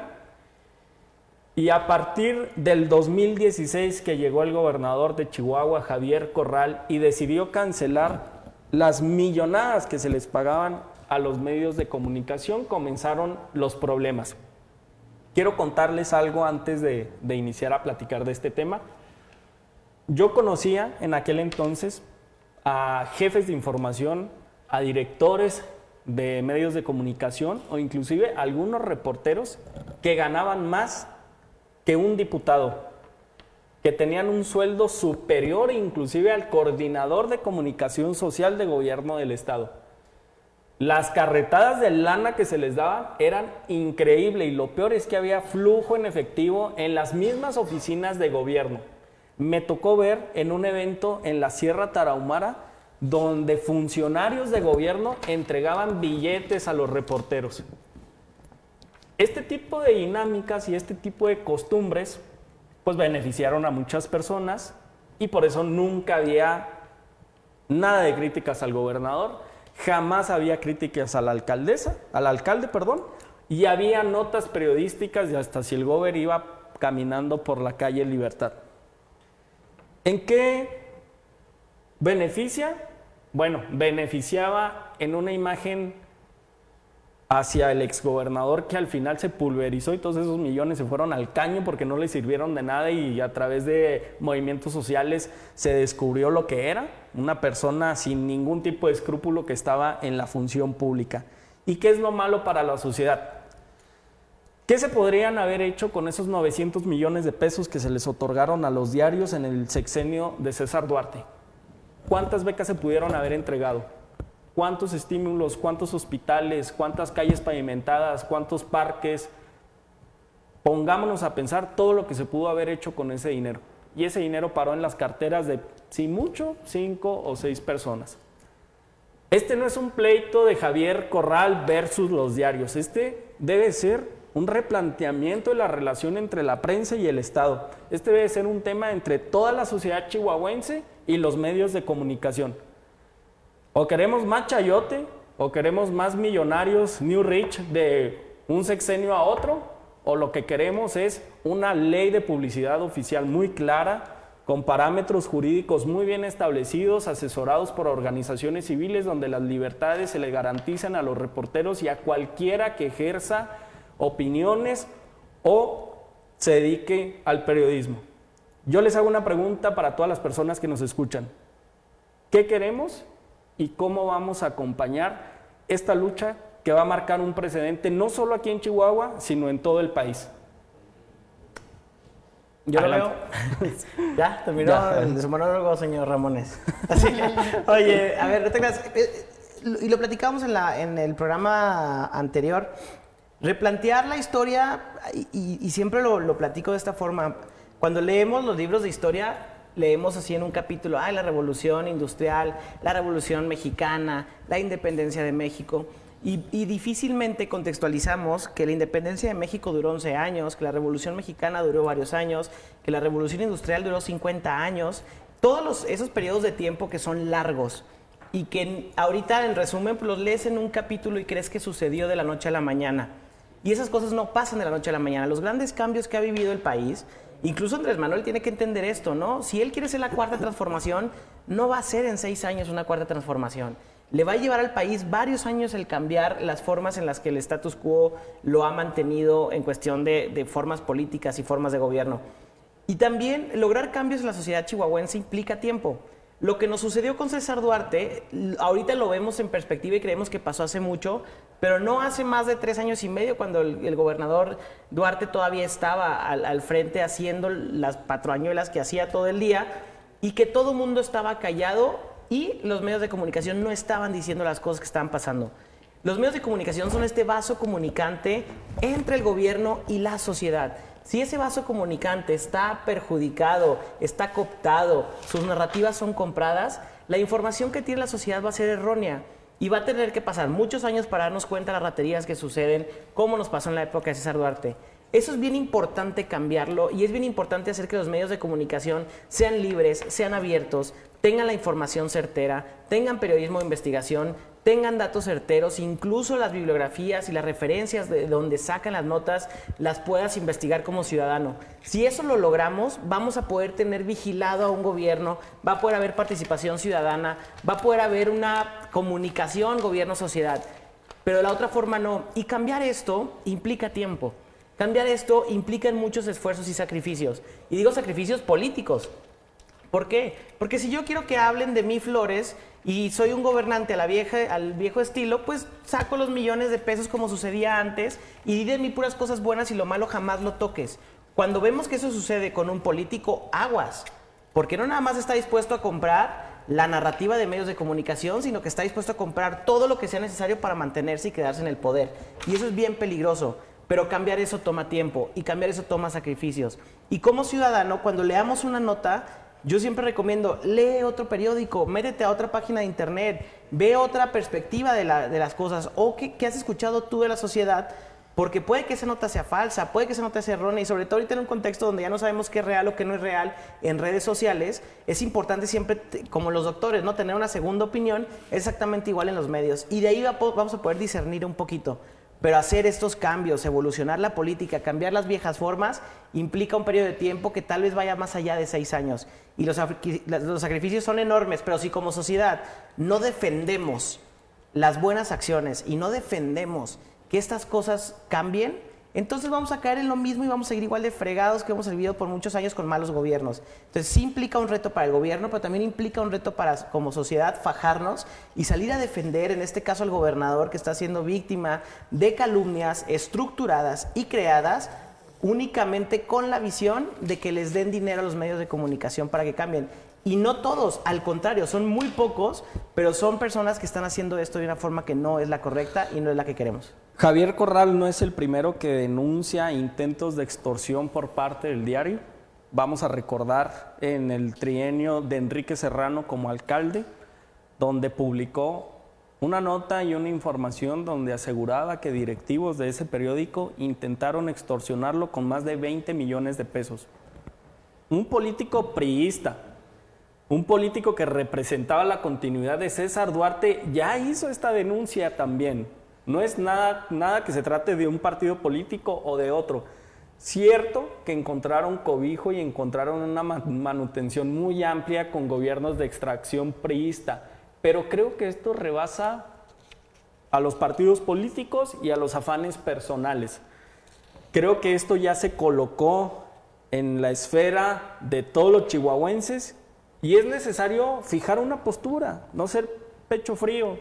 y a partir del 2016 que llegó el gobernador de Chihuahua, Javier Corral, y decidió cancelar las millonadas que se les pagaban a los medios de comunicación, comenzaron los problemas. Quiero contarles algo antes de, de iniciar a platicar de este tema. Yo conocía en aquel entonces a jefes de información, a directores de medios de comunicación o inclusive algunos reporteros que ganaban más que un diputado, que tenían un sueldo superior inclusive al coordinador de comunicación social de gobierno del Estado. Las carretadas de lana que se les daban eran increíbles y lo peor es que había flujo en efectivo en las mismas oficinas de gobierno. Me tocó ver en un evento en la Sierra Tarahumara donde funcionarios de gobierno entregaban billetes a los reporteros. Este tipo de dinámicas y este tipo de costumbres pues beneficiaron a muchas personas y por eso nunca había nada de críticas al gobernador, jamás había críticas a la alcaldesa, al alcalde, perdón, y había notas periodísticas de hasta si el gober iba caminando por la calle Libertad. ¿En qué beneficia? Bueno, beneficiaba en una imagen hacia el exgobernador que al final se pulverizó y todos esos millones se fueron al caño porque no le sirvieron de nada y a través de movimientos sociales se descubrió lo que era, una persona sin ningún tipo de escrúpulo que estaba en la función pública. ¿Y qué es lo malo para la sociedad? ¿Qué se podrían haber hecho con esos 900 millones de pesos que se les otorgaron a los diarios en el sexenio de César Duarte? ¿Cuántas becas se pudieron haber entregado? Cuántos estímulos, cuántos hospitales, cuántas calles pavimentadas, cuántos parques. Pongámonos a pensar todo lo que se pudo haber hecho con ese dinero. Y ese dinero paró en las carteras de, si mucho, cinco o seis personas. Este no es un pleito de Javier Corral versus los diarios. Este debe ser un replanteamiento de la relación entre la prensa y el Estado. Este debe ser un tema entre toda la sociedad chihuahuense y los medios de comunicación. O queremos más chayote, o queremos más millonarios, New Rich, de un sexenio a otro, o lo que queremos es una ley de publicidad oficial muy clara, con parámetros jurídicos muy bien establecidos, asesorados por organizaciones civiles, donde las libertades se le garantizan a los reporteros y a cualquiera que ejerza opiniones o se dedique al periodismo. Yo les hago una pregunta para todas las personas que nos escuchan. ¿Qué queremos? Y cómo vamos a acompañar esta lucha que va a marcar un precedente no solo aquí en Chihuahua, sino en todo el país. Yo lo veo. ya, terminó el su monólogo, señor Ramones. oye, a ver, no. Eh, y lo platicamos en, la, en el programa anterior. Replantear la historia, y, siempre lo, lo platico de esta forma. Cuando leemos los libros de historia, leemos así en un capítulo, ay, la revolución industrial, la revolución mexicana, la independencia de México. Y, difícilmente contextualizamos que la independencia de México duró 11 años, que la revolución mexicana duró varios años, que la revolución industrial duró 50 años. Todos esos periodos de tiempo que son largos y que ahorita en resumen pues, los lees en un capítulo y crees que sucedió de la noche a la mañana. Y esas cosas no pasan de la noche a la mañana. Los grandes cambios que ha vivido el país Incluso Andrés Manuel tiene que entender esto, ¿no? Si él quiere ser la cuarta transformación, no va a ser en seis años una cuarta transformación. Le va a llevar al país varios años el cambiar las formas en las que el status quo lo ha mantenido en cuestión de, formas políticas y formas de gobierno. Y también lograr cambios en la sociedad chihuahuense implica tiempo. Lo que nos sucedió con César Duarte, ahorita lo vemos en perspectiva y creemos que pasó hace mucho, pero no hace más de tres años y medio cuando el, gobernador Duarte todavía estaba al, frente haciendo las patroañuelas que hacía todo el día y que todo el mundo estaba callado y los medios de comunicación no estaban diciendo las cosas que estaban pasando. Los medios de comunicación son este vaso comunicante entre el gobierno y la sociedad. Si ese vaso comunicante está perjudicado, está cooptado, sus narrativas son compradas, la información que tiene la sociedad va a ser errónea. Y va a tener que pasar muchos años para darnos cuenta de las raterías que suceden, como nos pasó en la época de César Duarte. Eso es bien importante cambiarlo y es bien importante hacer que los medios de comunicación sean libres, sean abiertos, tengan la información certera, tengan periodismo de investigación, tengan datos certeros, incluso las bibliografías y las referencias de donde sacan las notas, las puedas investigar como ciudadano. Si eso lo logramos, vamos a poder tener vigilado a un gobierno, va a poder haber participación ciudadana, va a poder haber una comunicación gobierno-sociedad. Pero la otra forma no. Y cambiar esto implica tiempo. Cambiar esto implica muchos esfuerzos y sacrificios. Y digo sacrificios políticos. ¿Por qué? Porque si yo quiero que hablen de mí flores y soy un gobernante a la vieja, al viejo estilo, pues saco los millones de pesos como sucedía antes y di de mí puras cosas buenas y lo malo jamás lo toques. Cuando vemos que eso sucede con un político, aguas. Porque no nada más está dispuesto a comprar la narrativa de medios de comunicación, sino que está dispuesto a comprar todo lo que sea necesario para mantenerse y quedarse en el poder. Y eso es bien peligroso. Pero cambiar eso toma tiempo y cambiar eso toma sacrificios. Y como ciudadano, cuando leamos una nota, yo siempre recomiendo, lee otro periódico, métete a otra página de internet, ve otra perspectiva de, las cosas o qué, has escuchado tú de la sociedad, porque puede que esa nota sea falsa, puede que esa nota sea errónea y sobre todo ahorita en un contexto donde ya no sabemos qué es real o qué no es real en redes sociales, es importante siempre, como los doctores, no tener una segunda opinión exactamente igual en los medios y de ahí vamos a poder discernir un poquito. Pero hacer estos cambios, evolucionar la política, cambiar las viejas formas, implica un periodo de tiempo que tal vez vaya más allá de seis años. Y los, los sacrificios son enormes, pero si como sociedad no defendemos las buenas acciones y no defendemos que estas cosas cambien, entonces vamos a caer en lo mismo y vamos a seguir igual de fregados que hemos vivido por muchos años con malos gobiernos. Entonces sí implica un reto para el gobierno, pero también implica un reto para como sociedad fajarnos y salir a defender, en este caso al gobernador que está siendo víctima de calumnias estructuradas y creadas únicamente con la visión de que les den dinero a los medios de comunicación para que cambien. Y no todos, al contrario, son muy pocos, pero son personas que están haciendo esto de una forma que no es la correcta y no es la que queremos. Javier Corral no es el primero que denuncia intentos de extorsión por parte del diario. Vamos a recordar en el trienio de Enrique Serrano como alcalde, donde publicó una nota y una información donde aseguraba que directivos de ese periódico intentaron extorsionarlo con más de 20 millones de pesos. Un político priista, un político que representaba la continuidad de César Duarte, ya hizo esta denuncia también. No es nada, nada que se trate de un partido político o de otro. Cierto que encontraron cobijo y encontraron una manutención muy amplia con gobiernos de extracción priista, pero creo que esto rebasa a los partidos políticos y a los afanes personales. Creo que esto ya se colocó en la esfera de todos los chihuahuenses y es necesario fijar una postura, no ser pecho frío.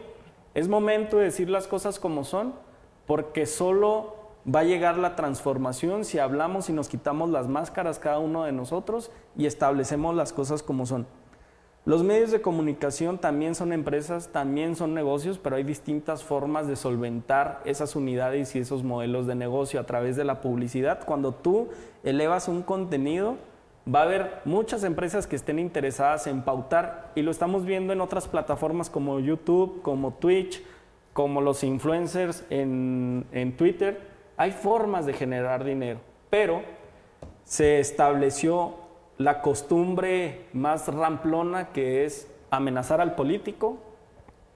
Es momento de decir las cosas como son, porque solo va a llegar la transformación si hablamos y nos quitamos las máscaras cada uno de nosotros y establecemos las cosas como son. Los medios de comunicación también son empresas, también son negocios, pero hay distintas formas de solventar esas unidades y esos modelos de negocio a través de la publicidad. Cuando tú elevas un contenido, va a haber muchas empresas que estén interesadas en pautar y lo estamos viendo en otras plataformas como YouTube, como Twitch, como los influencers en, Twitter. Hay formas de generar dinero, pero se estableció la costumbre más ramplona que es amenazar al político,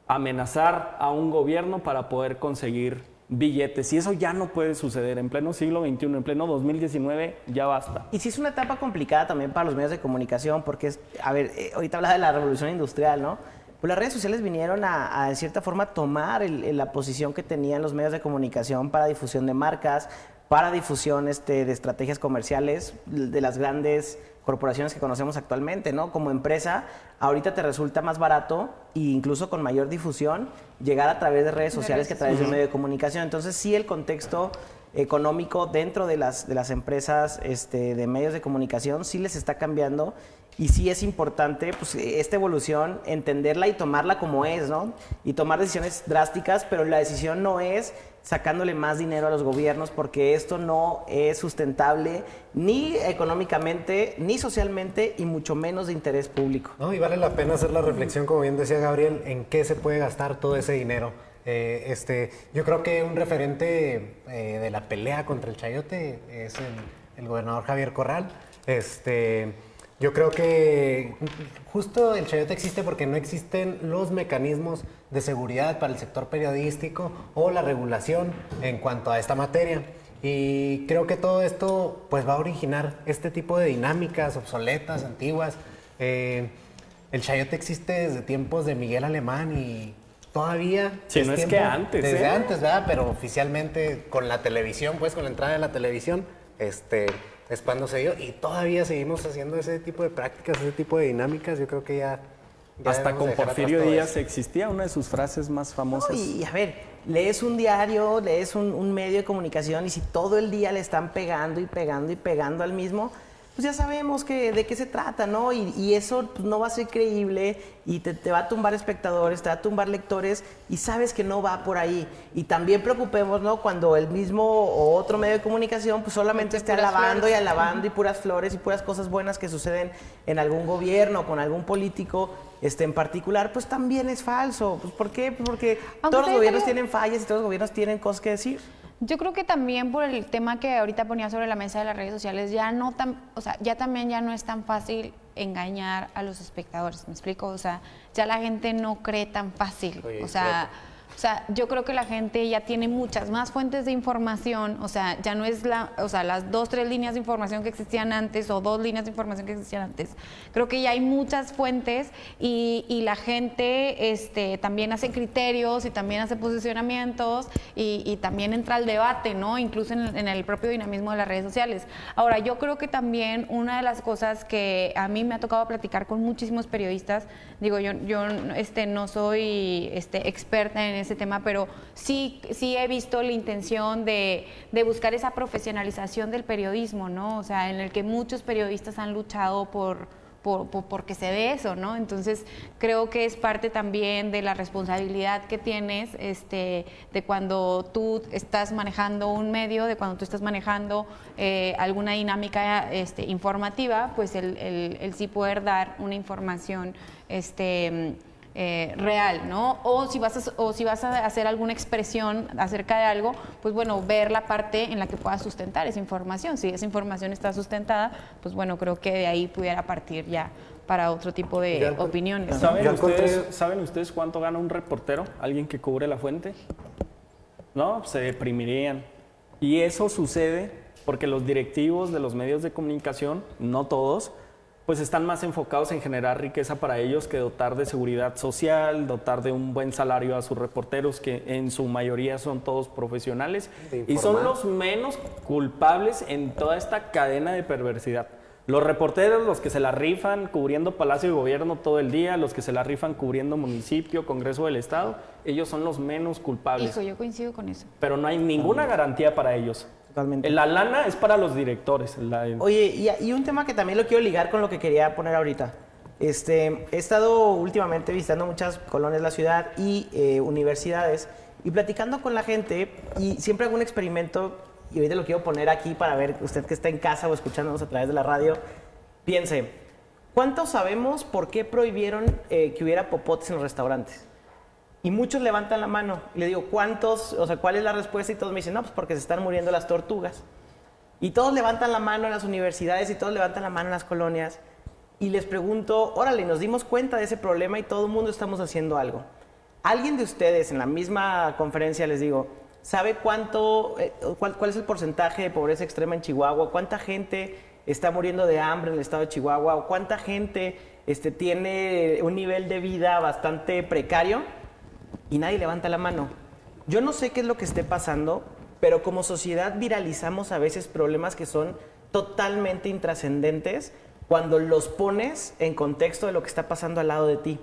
amenazar a un gobierno para poder conseguir billetes. Y eso ya no puede suceder en pleno siglo XXI, en pleno 2019, ya basta. Y sí es una etapa complicada también para los medios de comunicación, porque es, a ver, eh, ahorita habla de la revolución industrial, ¿no? Pues las redes sociales vinieron a, de cierta forma, tomar la posición que tenían los medios de comunicación para difusión de marcas, para difusión este, de estrategias comerciales de las grandes corporaciones que conocemos actualmente, ¿no? Como empresa, ahorita te resulta más barato e incluso con mayor difusión llegar a través de redes sociales que a través de un medio de comunicación. Entonces, sí, el contexto económico dentro de las, de las empresas este, de medios de comunicación sí les está cambiando y sí es importante pues, esta evolución, entenderla y tomarla como es, ¿no? Y tomar decisiones drásticas, pero la decisión no es sacándole más dinero a los gobiernos porque esto no es sustentable ni económicamente, ni socialmente y mucho menos de interés público. No, y vale la pena hacer la reflexión, como bien decía Gabriel, en qué se puede gastar todo ese dinero. Eh, este, yo creo que un referente eh, de la pelea contra el chayote es el, el gobernador Javier Corral. Este, yo creo que justo el chayote existe porque no existen los mecanismos de seguridad para el sector periodístico o la regulación en cuanto a esta materia. Y creo que todo esto pues va a originar este tipo de dinámicas obsoletas, antiguas. Eh, el chayote existe desde tiempos de Miguel Alemán y todavía... Si no es que antes. Desde ¿eh? antes, ¿verdad? Pero oficialmente con la televisión, pues con la entrada de la televisión, este, es cuando se dio. Y todavía seguimos haciendo ese tipo de prácticas, ese tipo de dinámicas. Yo creo que ya... ya Hasta con Porfirio Díaz eso. existía una de sus frases más famosas. No, y a ver, lees un diario, lees un, un medio de comunicación y si todo el día le están pegando y pegando y pegando al mismo, pues ya sabemos que, de qué se trata, ¿no? Y, y eso pues, no va a ser creíble y te, te va a tumbar espectadores, te va a tumbar lectores y sabes que no va por ahí. Y también preocupemos, ¿no? Cuando el mismo o otro medio de comunicación pues solamente esté alabando flores. y alabando y puras flores y puras cosas buenas que suceden en algún gobierno, con algún político este, en particular, pues también es falso. Pues, ¿Por qué? Pues porque Aunque todos los ¿sabes gobiernos tienen fallas y todos los gobiernos tienen cosas que decir. Yo creo que también por el tema que ahorita ponía sobre la mesa de las redes sociales, ya no tan, o sea, ya también ya no es tan fácil engañar a los espectadores, ¿me explico? O sea, ya la gente no cree tan fácil. Oye, o sea, sea, yo creo que la gente ya tiene muchas más fuentes de información, o sea, ya no es la, o sea, las dos, tres líneas de información que existían antes o dos líneas de información que existían antes. Creo que ya hay muchas fuentes y, y la gente este, también hace criterios y también hace posicionamientos y, y también entra al debate, ¿no? Incluso en, en el propio dinamismo de las redes sociales. Ahora, yo creo que también una de las cosas que a mí me ha tocado platicar con muchísimos periodistas, digo, yo, yo este, no soy este, experta en ese tema, pero sí, sí he visto la intención de, de buscar esa profesionalización del periodismo, ¿no? O sea, en el que muchos periodistas han luchado por, por, se dé eso, ¿no? Entonces, creo que es parte también de la responsabilidad que tienes este, de cuando tú estás manejando un medio, de cuando tú estás manejando eh, alguna dinámica este, informativa, pues el, el- el sí poder dar una información este, eh, real, ¿no? O si, vas a, o si vas a hacer alguna expresión acerca de algo, pues bueno, ver la parte en la que puedas sustentar esa información. Si esa información está sustentada, pues bueno, creo que de ahí pudiera partir ya para otro tipo de Ya, opiniones. ¿Saben, Yo ustedes, encontré- ¿Saben ustedes cuánto gana un reportero? Alguien que cubre la fuente. No, se deprimirían. Y eso sucede porque los directivos de los medios de comunicación, no todos, pues están más enfocados en generar riqueza para ellos que dotar de seguridad social, dotar de un buen salario a sus reporteros, que en su mayoría son todos profesionales y son los menos culpables en toda esta cadena de perversidad. Los reporteros, los que se la rifan cubriendo Palacio de Gobierno todo el día, los que se la rifan cubriendo municipio, Congreso del Estado, ellos son los menos culpables. Hijo, yo coincido con eso. Pero no hay ninguna garantía para ellos. Totalmente. La lana es para los directores. la- Oye, y, y un tema que también lo quiero ligar con lo que quería poner ahorita. Este, he estado últimamente visitando muchas colonias de la ciudad y eh, universidades y platicando con la gente y siempre hago un experimento y ahorita lo quiero poner aquí para ver usted que está en casa o escuchándonos a través de la radio, piense, ¿cuántos sabemos por qué prohibieron eh, que hubiera popotes en los restaurantes? Y muchos levantan la mano. Le digo, ¿cuántos? O sea, ¿cuál es la respuesta? Y todos me dicen, no, pues porque se están muriendo las tortugas. Y todos levantan la mano en las universidades y todos levantan la mano en las colonias. Y les pregunto, órale, nos dimos cuenta de ese problema y todo el mundo estamos haciendo algo. ¿Alguien de ustedes en la misma conferencia, les digo, sabe cuánto, eh, cuál, cuál es el porcentaje de pobreza extrema en Chihuahua? ¿Cuánta gente está muriendo de hambre en el estado de Chihuahua? ¿O cuánta gente este, tiene un nivel de vida bastante precario? Y nadie levanta la mano. Yo no sé qué es lo que esté pasando, pero como sociedad viralizamos a veces problemas que son totalmente intrascendentes cuando los pones en contexto de lo que está pasando al lado de ti.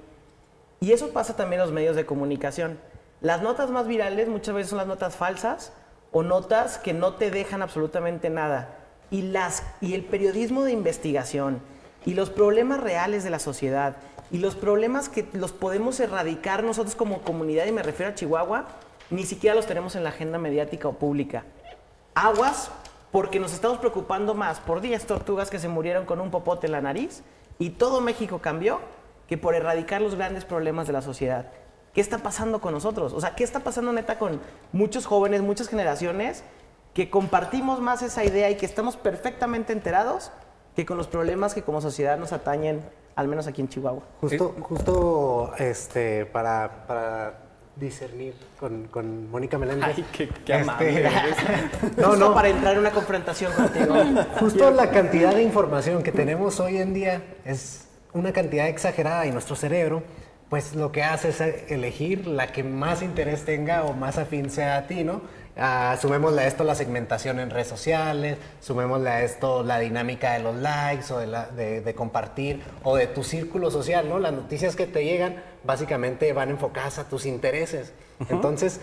Y eso pasa también en los medios de comunicación. Las notas más virales muchas veces son las notas falsas o notas que no te dejan absolutamente nada. Y, las, y el periodismo de investigación y los problemas reales de la sociedad y los problemas que los podemos erradicar nosotros como comunidad, y me refiero a Chihuahua, ni siquiera los tenemos en la agenda mediática o pública. Aguas, porque nos estamos preocupando más por 10 tortugas que se murieron con un popote en la nariz y todo México cambió que por erradicar los grandes problemas de la sociedad. ¿Qué está pasando con nosotros? O sea, ¿qué está pasando neta con muchos jóvenes, muchas generaciones que compartimos más esa idea y que estamos perfectamente enterados que con los problemas que como sociedad nos atañen, al menos aquí en Chihuahua? Justo, justo este, para, para discernir con, con Mónica Meléndez. Ay, qué, qué Este, amable. No, no, para entrar en una confrontación contigo. Justo la cantidad de información que tenemos hoy en día es una cantidad exagerada y nuestro cerebro, pues lo que hace es elegir la que más interés tenga o más afín sea a ti, ¿no? Ah, sumémosle a esto la segmentación en redes sociales, sumémosle a esto la dinámica de los likes o de, la- de- de compartir o de tu círculo social, ¿no? Las noticias que te llegan básicamente van enfocadas a tus intereses. Entonces,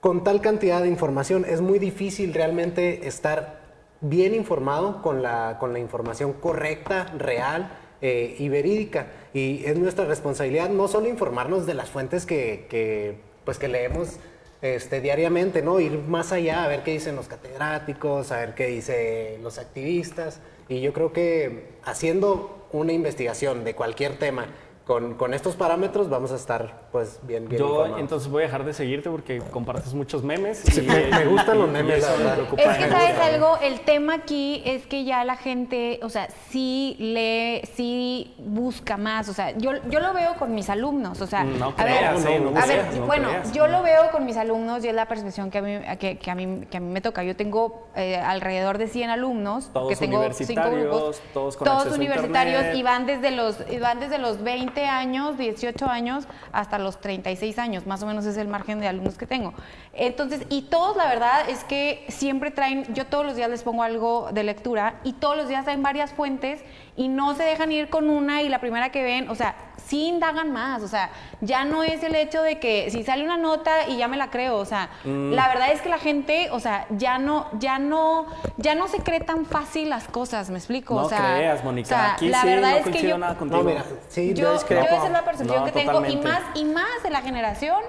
con tal cantidad de información es muy difícil realmente estar bien informado con la, con la información correcta, real eh, y verídica. Y es nuestra responsabilidad no solo informarnos de las fuentes que, que, pues, que leemos este, diariamente, ¿no? ir más allá, a ver qué dicen los catedráticos, a ver qué dicen los activistas. Y yo creo que haciendo una investigación de cualquier tema con, con estos parámetros vamos a estar pues bien, bien Yo informados. entonces voy a dejar de seguirte porque compartes muchos memes. Sí, me- me gustan los memes, la me Es que sabes algo, el tema aquí es que ya la gente, o sea, sí lee, sí busca más, o sea, yo, yo lo veo con mis alumnos, o sea, No a ver, creas, eh, no a ver, no bueno, creas. yo lo veo con mis alumnos y es la percepción que a mí, que, que a mí, que a mí me toca. Yo tengo eh, alrededor de 100 alumnos, Todos que tengo cinco universitarios, grupos, todos con a universitarios y van desde los y van desde los 20 años, 18 años hasta los 36 años, más o menos es el margen de alumnos que tengo. Entonces, y todos la verdad es que siempre traen, yo todos los días les pongo algo de lectura y todos los días traen varias fuentes y no se dejan ir con una y la primera que ven, o sea, sí indagan más, o sea, ya no es el hecho de que si sale una nota y ya me la creo, o sea, Mm. la verdad es que la gente, o sea, ya no, ya no, ya no se cree tan fácil las cosas, ¿me explico? No o sea, creas, Mónica. o sea, Aquí la sí verdad no es que yo, nada contigo. No, mira, sí, yo, yo esa es la percepción No, que tengo y más y más de la generación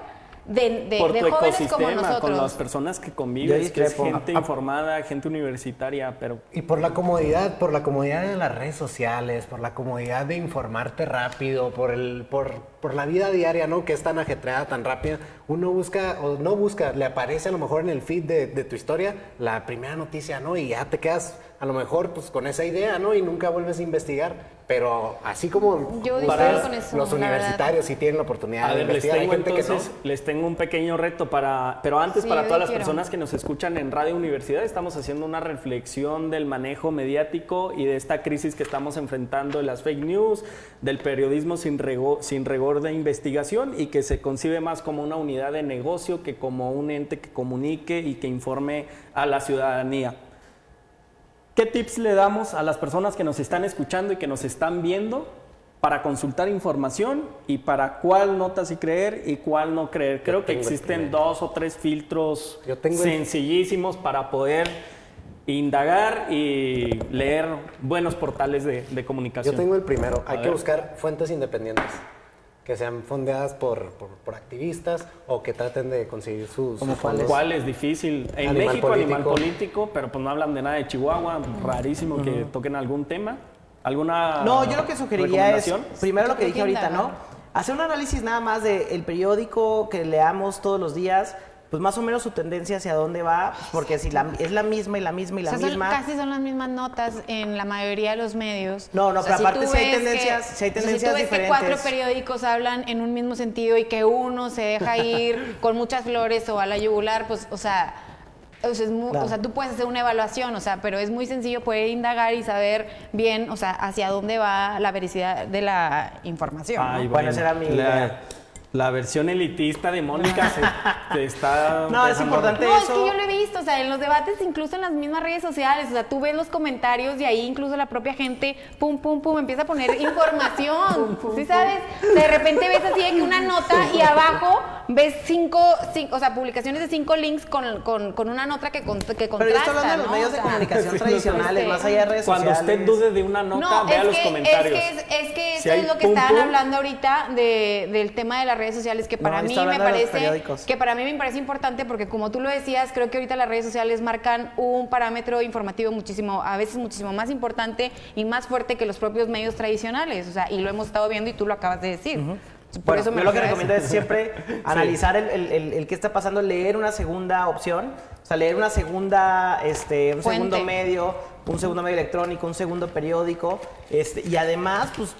de, de, por de tu jóvenes como ecosistema, nosotros. con las personas que convives, que es gente informada, gente universitaria, pero Y por la comodidad, por la comodidad de las redes sociales, por la comodidad de informarte rápido, por el, por, por la vida diaria, ¿no? Que es tan ajetreada, tan rápida. Uno busca, o no busca, le aparece a lo mejor en el feed de, de tu historia la primera noticia, ¿no? Y ya te quedas a lo mejor pues con esa idea, ¿no? Y nunca vuelves a investigar. Pero así como Yo para con eso, los universitarios sí tienen la oportunidad A de ver, les investigar, hay tengo gente que no. entonces, les tengo un pequeño reto para, pero antes Sí, para todas las quiero. personas que nos escuchan en Radio Universidad, estamos haciendo una reflexión del manejo mediático y de esta crisis que estamos enfrentando de las fake news, del periodismo sin, rego- sin rigor de investigación y que se concibe más como una unidad de negocio que como un ente que comunique y que informe a la ciudadanía. ¿Qué tips le damos a las personas que nos están escuchando y que nos están viendo para consultar información y para cuál nota sí creer y cuál no creer? Creo que existen dos o tres filtros tengo el- sencillísimos para poder indagar y leer buenos portales de, de comunicación. Yo tengo el primero. Hay A que ver. buscar fuentes independientes que sean fondeadas por, por, por activistas o que traten de conseguir sus sus fondos. ¿Cuál es difícil? En Animal México, animal político. pero pues no hablan de nada de Chihuahua. Rarísimo que toquen algún tema. ¿Alguna No, yo lo que sugeriría es, primero lo que dije ahorita, ¿no? Hacer un análisis nada más del periódico que leamos todos los días, pues más o menos su tendencia hacia dónde va, porque si la- es la misma y la misma y la O sea, son- misma... casi son las mismas notas en la mayoría de los medios. No, no, O sea, pero aparte si hay tendencias- que- si hay o sea, tendencias tú ves que cuatro periódicos hablan en un mismo sentido y que uno se deja ir con muchas flores o a la yugular, pues, o sea, o sea, es mu- Claro. o sea, tú puedes hacer una evaluación, o sea, pero es muy sencillo poder indagar y saber bien, o sea, hacia dónde va la veracidad de la información. ¿no? Ay, Bueno, esa era mi la, idea. La versión elitista de Mónica se, se está. No, es empezando a- importante No, es eso. que yo lo he visto, o sea, en los debates, incluso en las mismas redes sociales, o sea, tú ves los comentarios y ahí incluso la propia gente, pum, pum, pum, empieza a poner información, ¿sí sabes? De repente ves así de que una nota y abajo ves cinco, cinco o sea, publicaciones de cinco links con, con, con una nota que, con- que contrasta, Pero yo estoy hablando de los ¿no? medios O de comunicación Sí, tradicionales, más allá de redes Cuando sociales. usted dude de una nota, No, vea es los que, comentarios. Es que, es, es que Si eso es lo que pum, estaban pum, hablando ahorita de, del tema de las redes sociales que para mí me parece que para mí me parece importante porque como tú lo decías, creo que ahorita las redes sociales marcan un parámetro informativo muchísimo, a veces muchísimo más importante y más fuerte que los propios medios tradicionales, o sea, y lo hemos estado viendo y tú lo acabas de decir. Por eso me yo lo que recomiendo es siempre analizar el, el, el, qué está pasando, leer una segunda opción, o sea, leer una segunda, este, un segundo medio, un segundo medio electrónico, un segundo periódico, este, y además, pues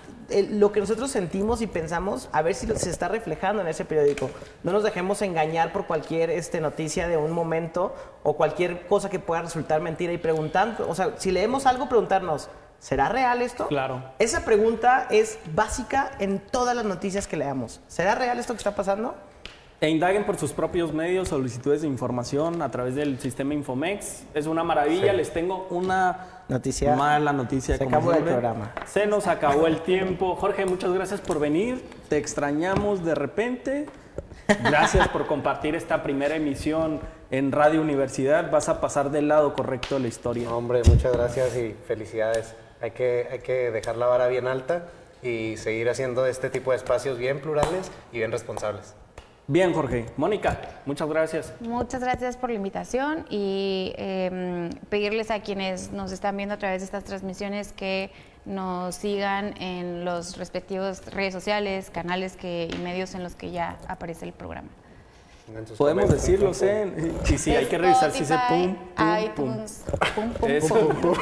lo que nosotros sentimos y pensamos, a ver si se está reflejando en ese periódico. No nos dejemos engañar por cualquier este, noticia de un momento o cualquier cosa que pueda resultar mentira y preguntando, o sea, si leemos algo, preguntarnos, ¿Será real esto? Claro. Esa pregunta es básica en todas las noticias que leamos. ¿Será real esto que está pasando? E indaguen por sus propios medios solicitudes de información a través del sistema Infomex. Es una maravilla. Les tengo una noticia. mala noticia. Se acabó el programa. Se nos acabó el tiempo. Jorge, muchas gracias por venir. Te extrañamos de repente. Gracias por compartir esta primera emisión en Radio Universidad. Vas a pasar del lado correcto de la historia. Hombre, muchas gracias y felicidades. Hay que, hay que dejar la vara bien alta y seguir haciendo este tipo de espacios bien plurales y bien responsables. Bien, Jorge. Mónica, muchas gracias. Muchas gracias por la invitación y em, pedirles a quienes nos están viendo a través de estas transmisiones que nos sigan en los respectivos redes sociales, canales que, y medios en los que ya aparece el programa. Podemos decirlo, ¿eh? Sí, sí, hay que revisar si se pum, pum, pum. pum, pum,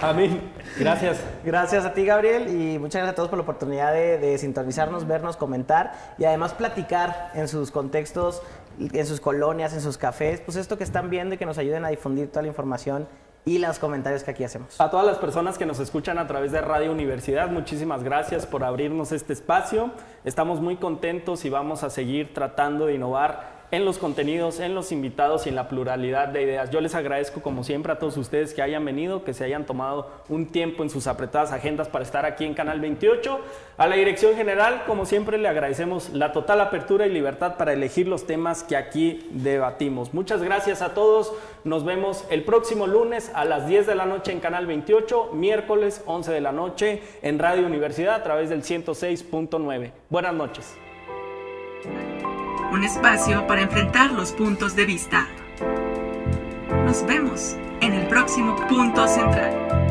Amén. Gracias. Gracias a ti, Gabriel, y muchas gracias a todos por la oportunidad de, de sintonizarnos, vernos, comentar y además platicar en sus contextos, en sus colonias, en sus cafés, pues esto que están viendo y que nos ayuden a difundir toda la información y los comentarios que aquí hacemos. A todas las personas que nos escuchan a través de Radio Universidad, muchísimas gracias por abrirnos este espacio. Estamos muy contentos y vamos a seguir tratando de innovar en los contenidos, en los invitados y en la pluralidad de ideas. Yo les agradezco como siempre a todos ustedes que hayan venido, que se hayan tomado un tiempo en sus apretadas agendas para estar aquí en Canal 28. A la dirección general, como siempre, le agradecemos la total apertura y libertad para elegir los temas que aquí debatimos. Muchas gracias a todos. Nos vemos el próximo lunes a las 10 de la noche en Canal 28, miércoles 11 de la noche en Radio Universidad a través del 106.9. Buenas noches un espacio para enfrentar los puntos de vista. Nos vemos en el próximo punto central.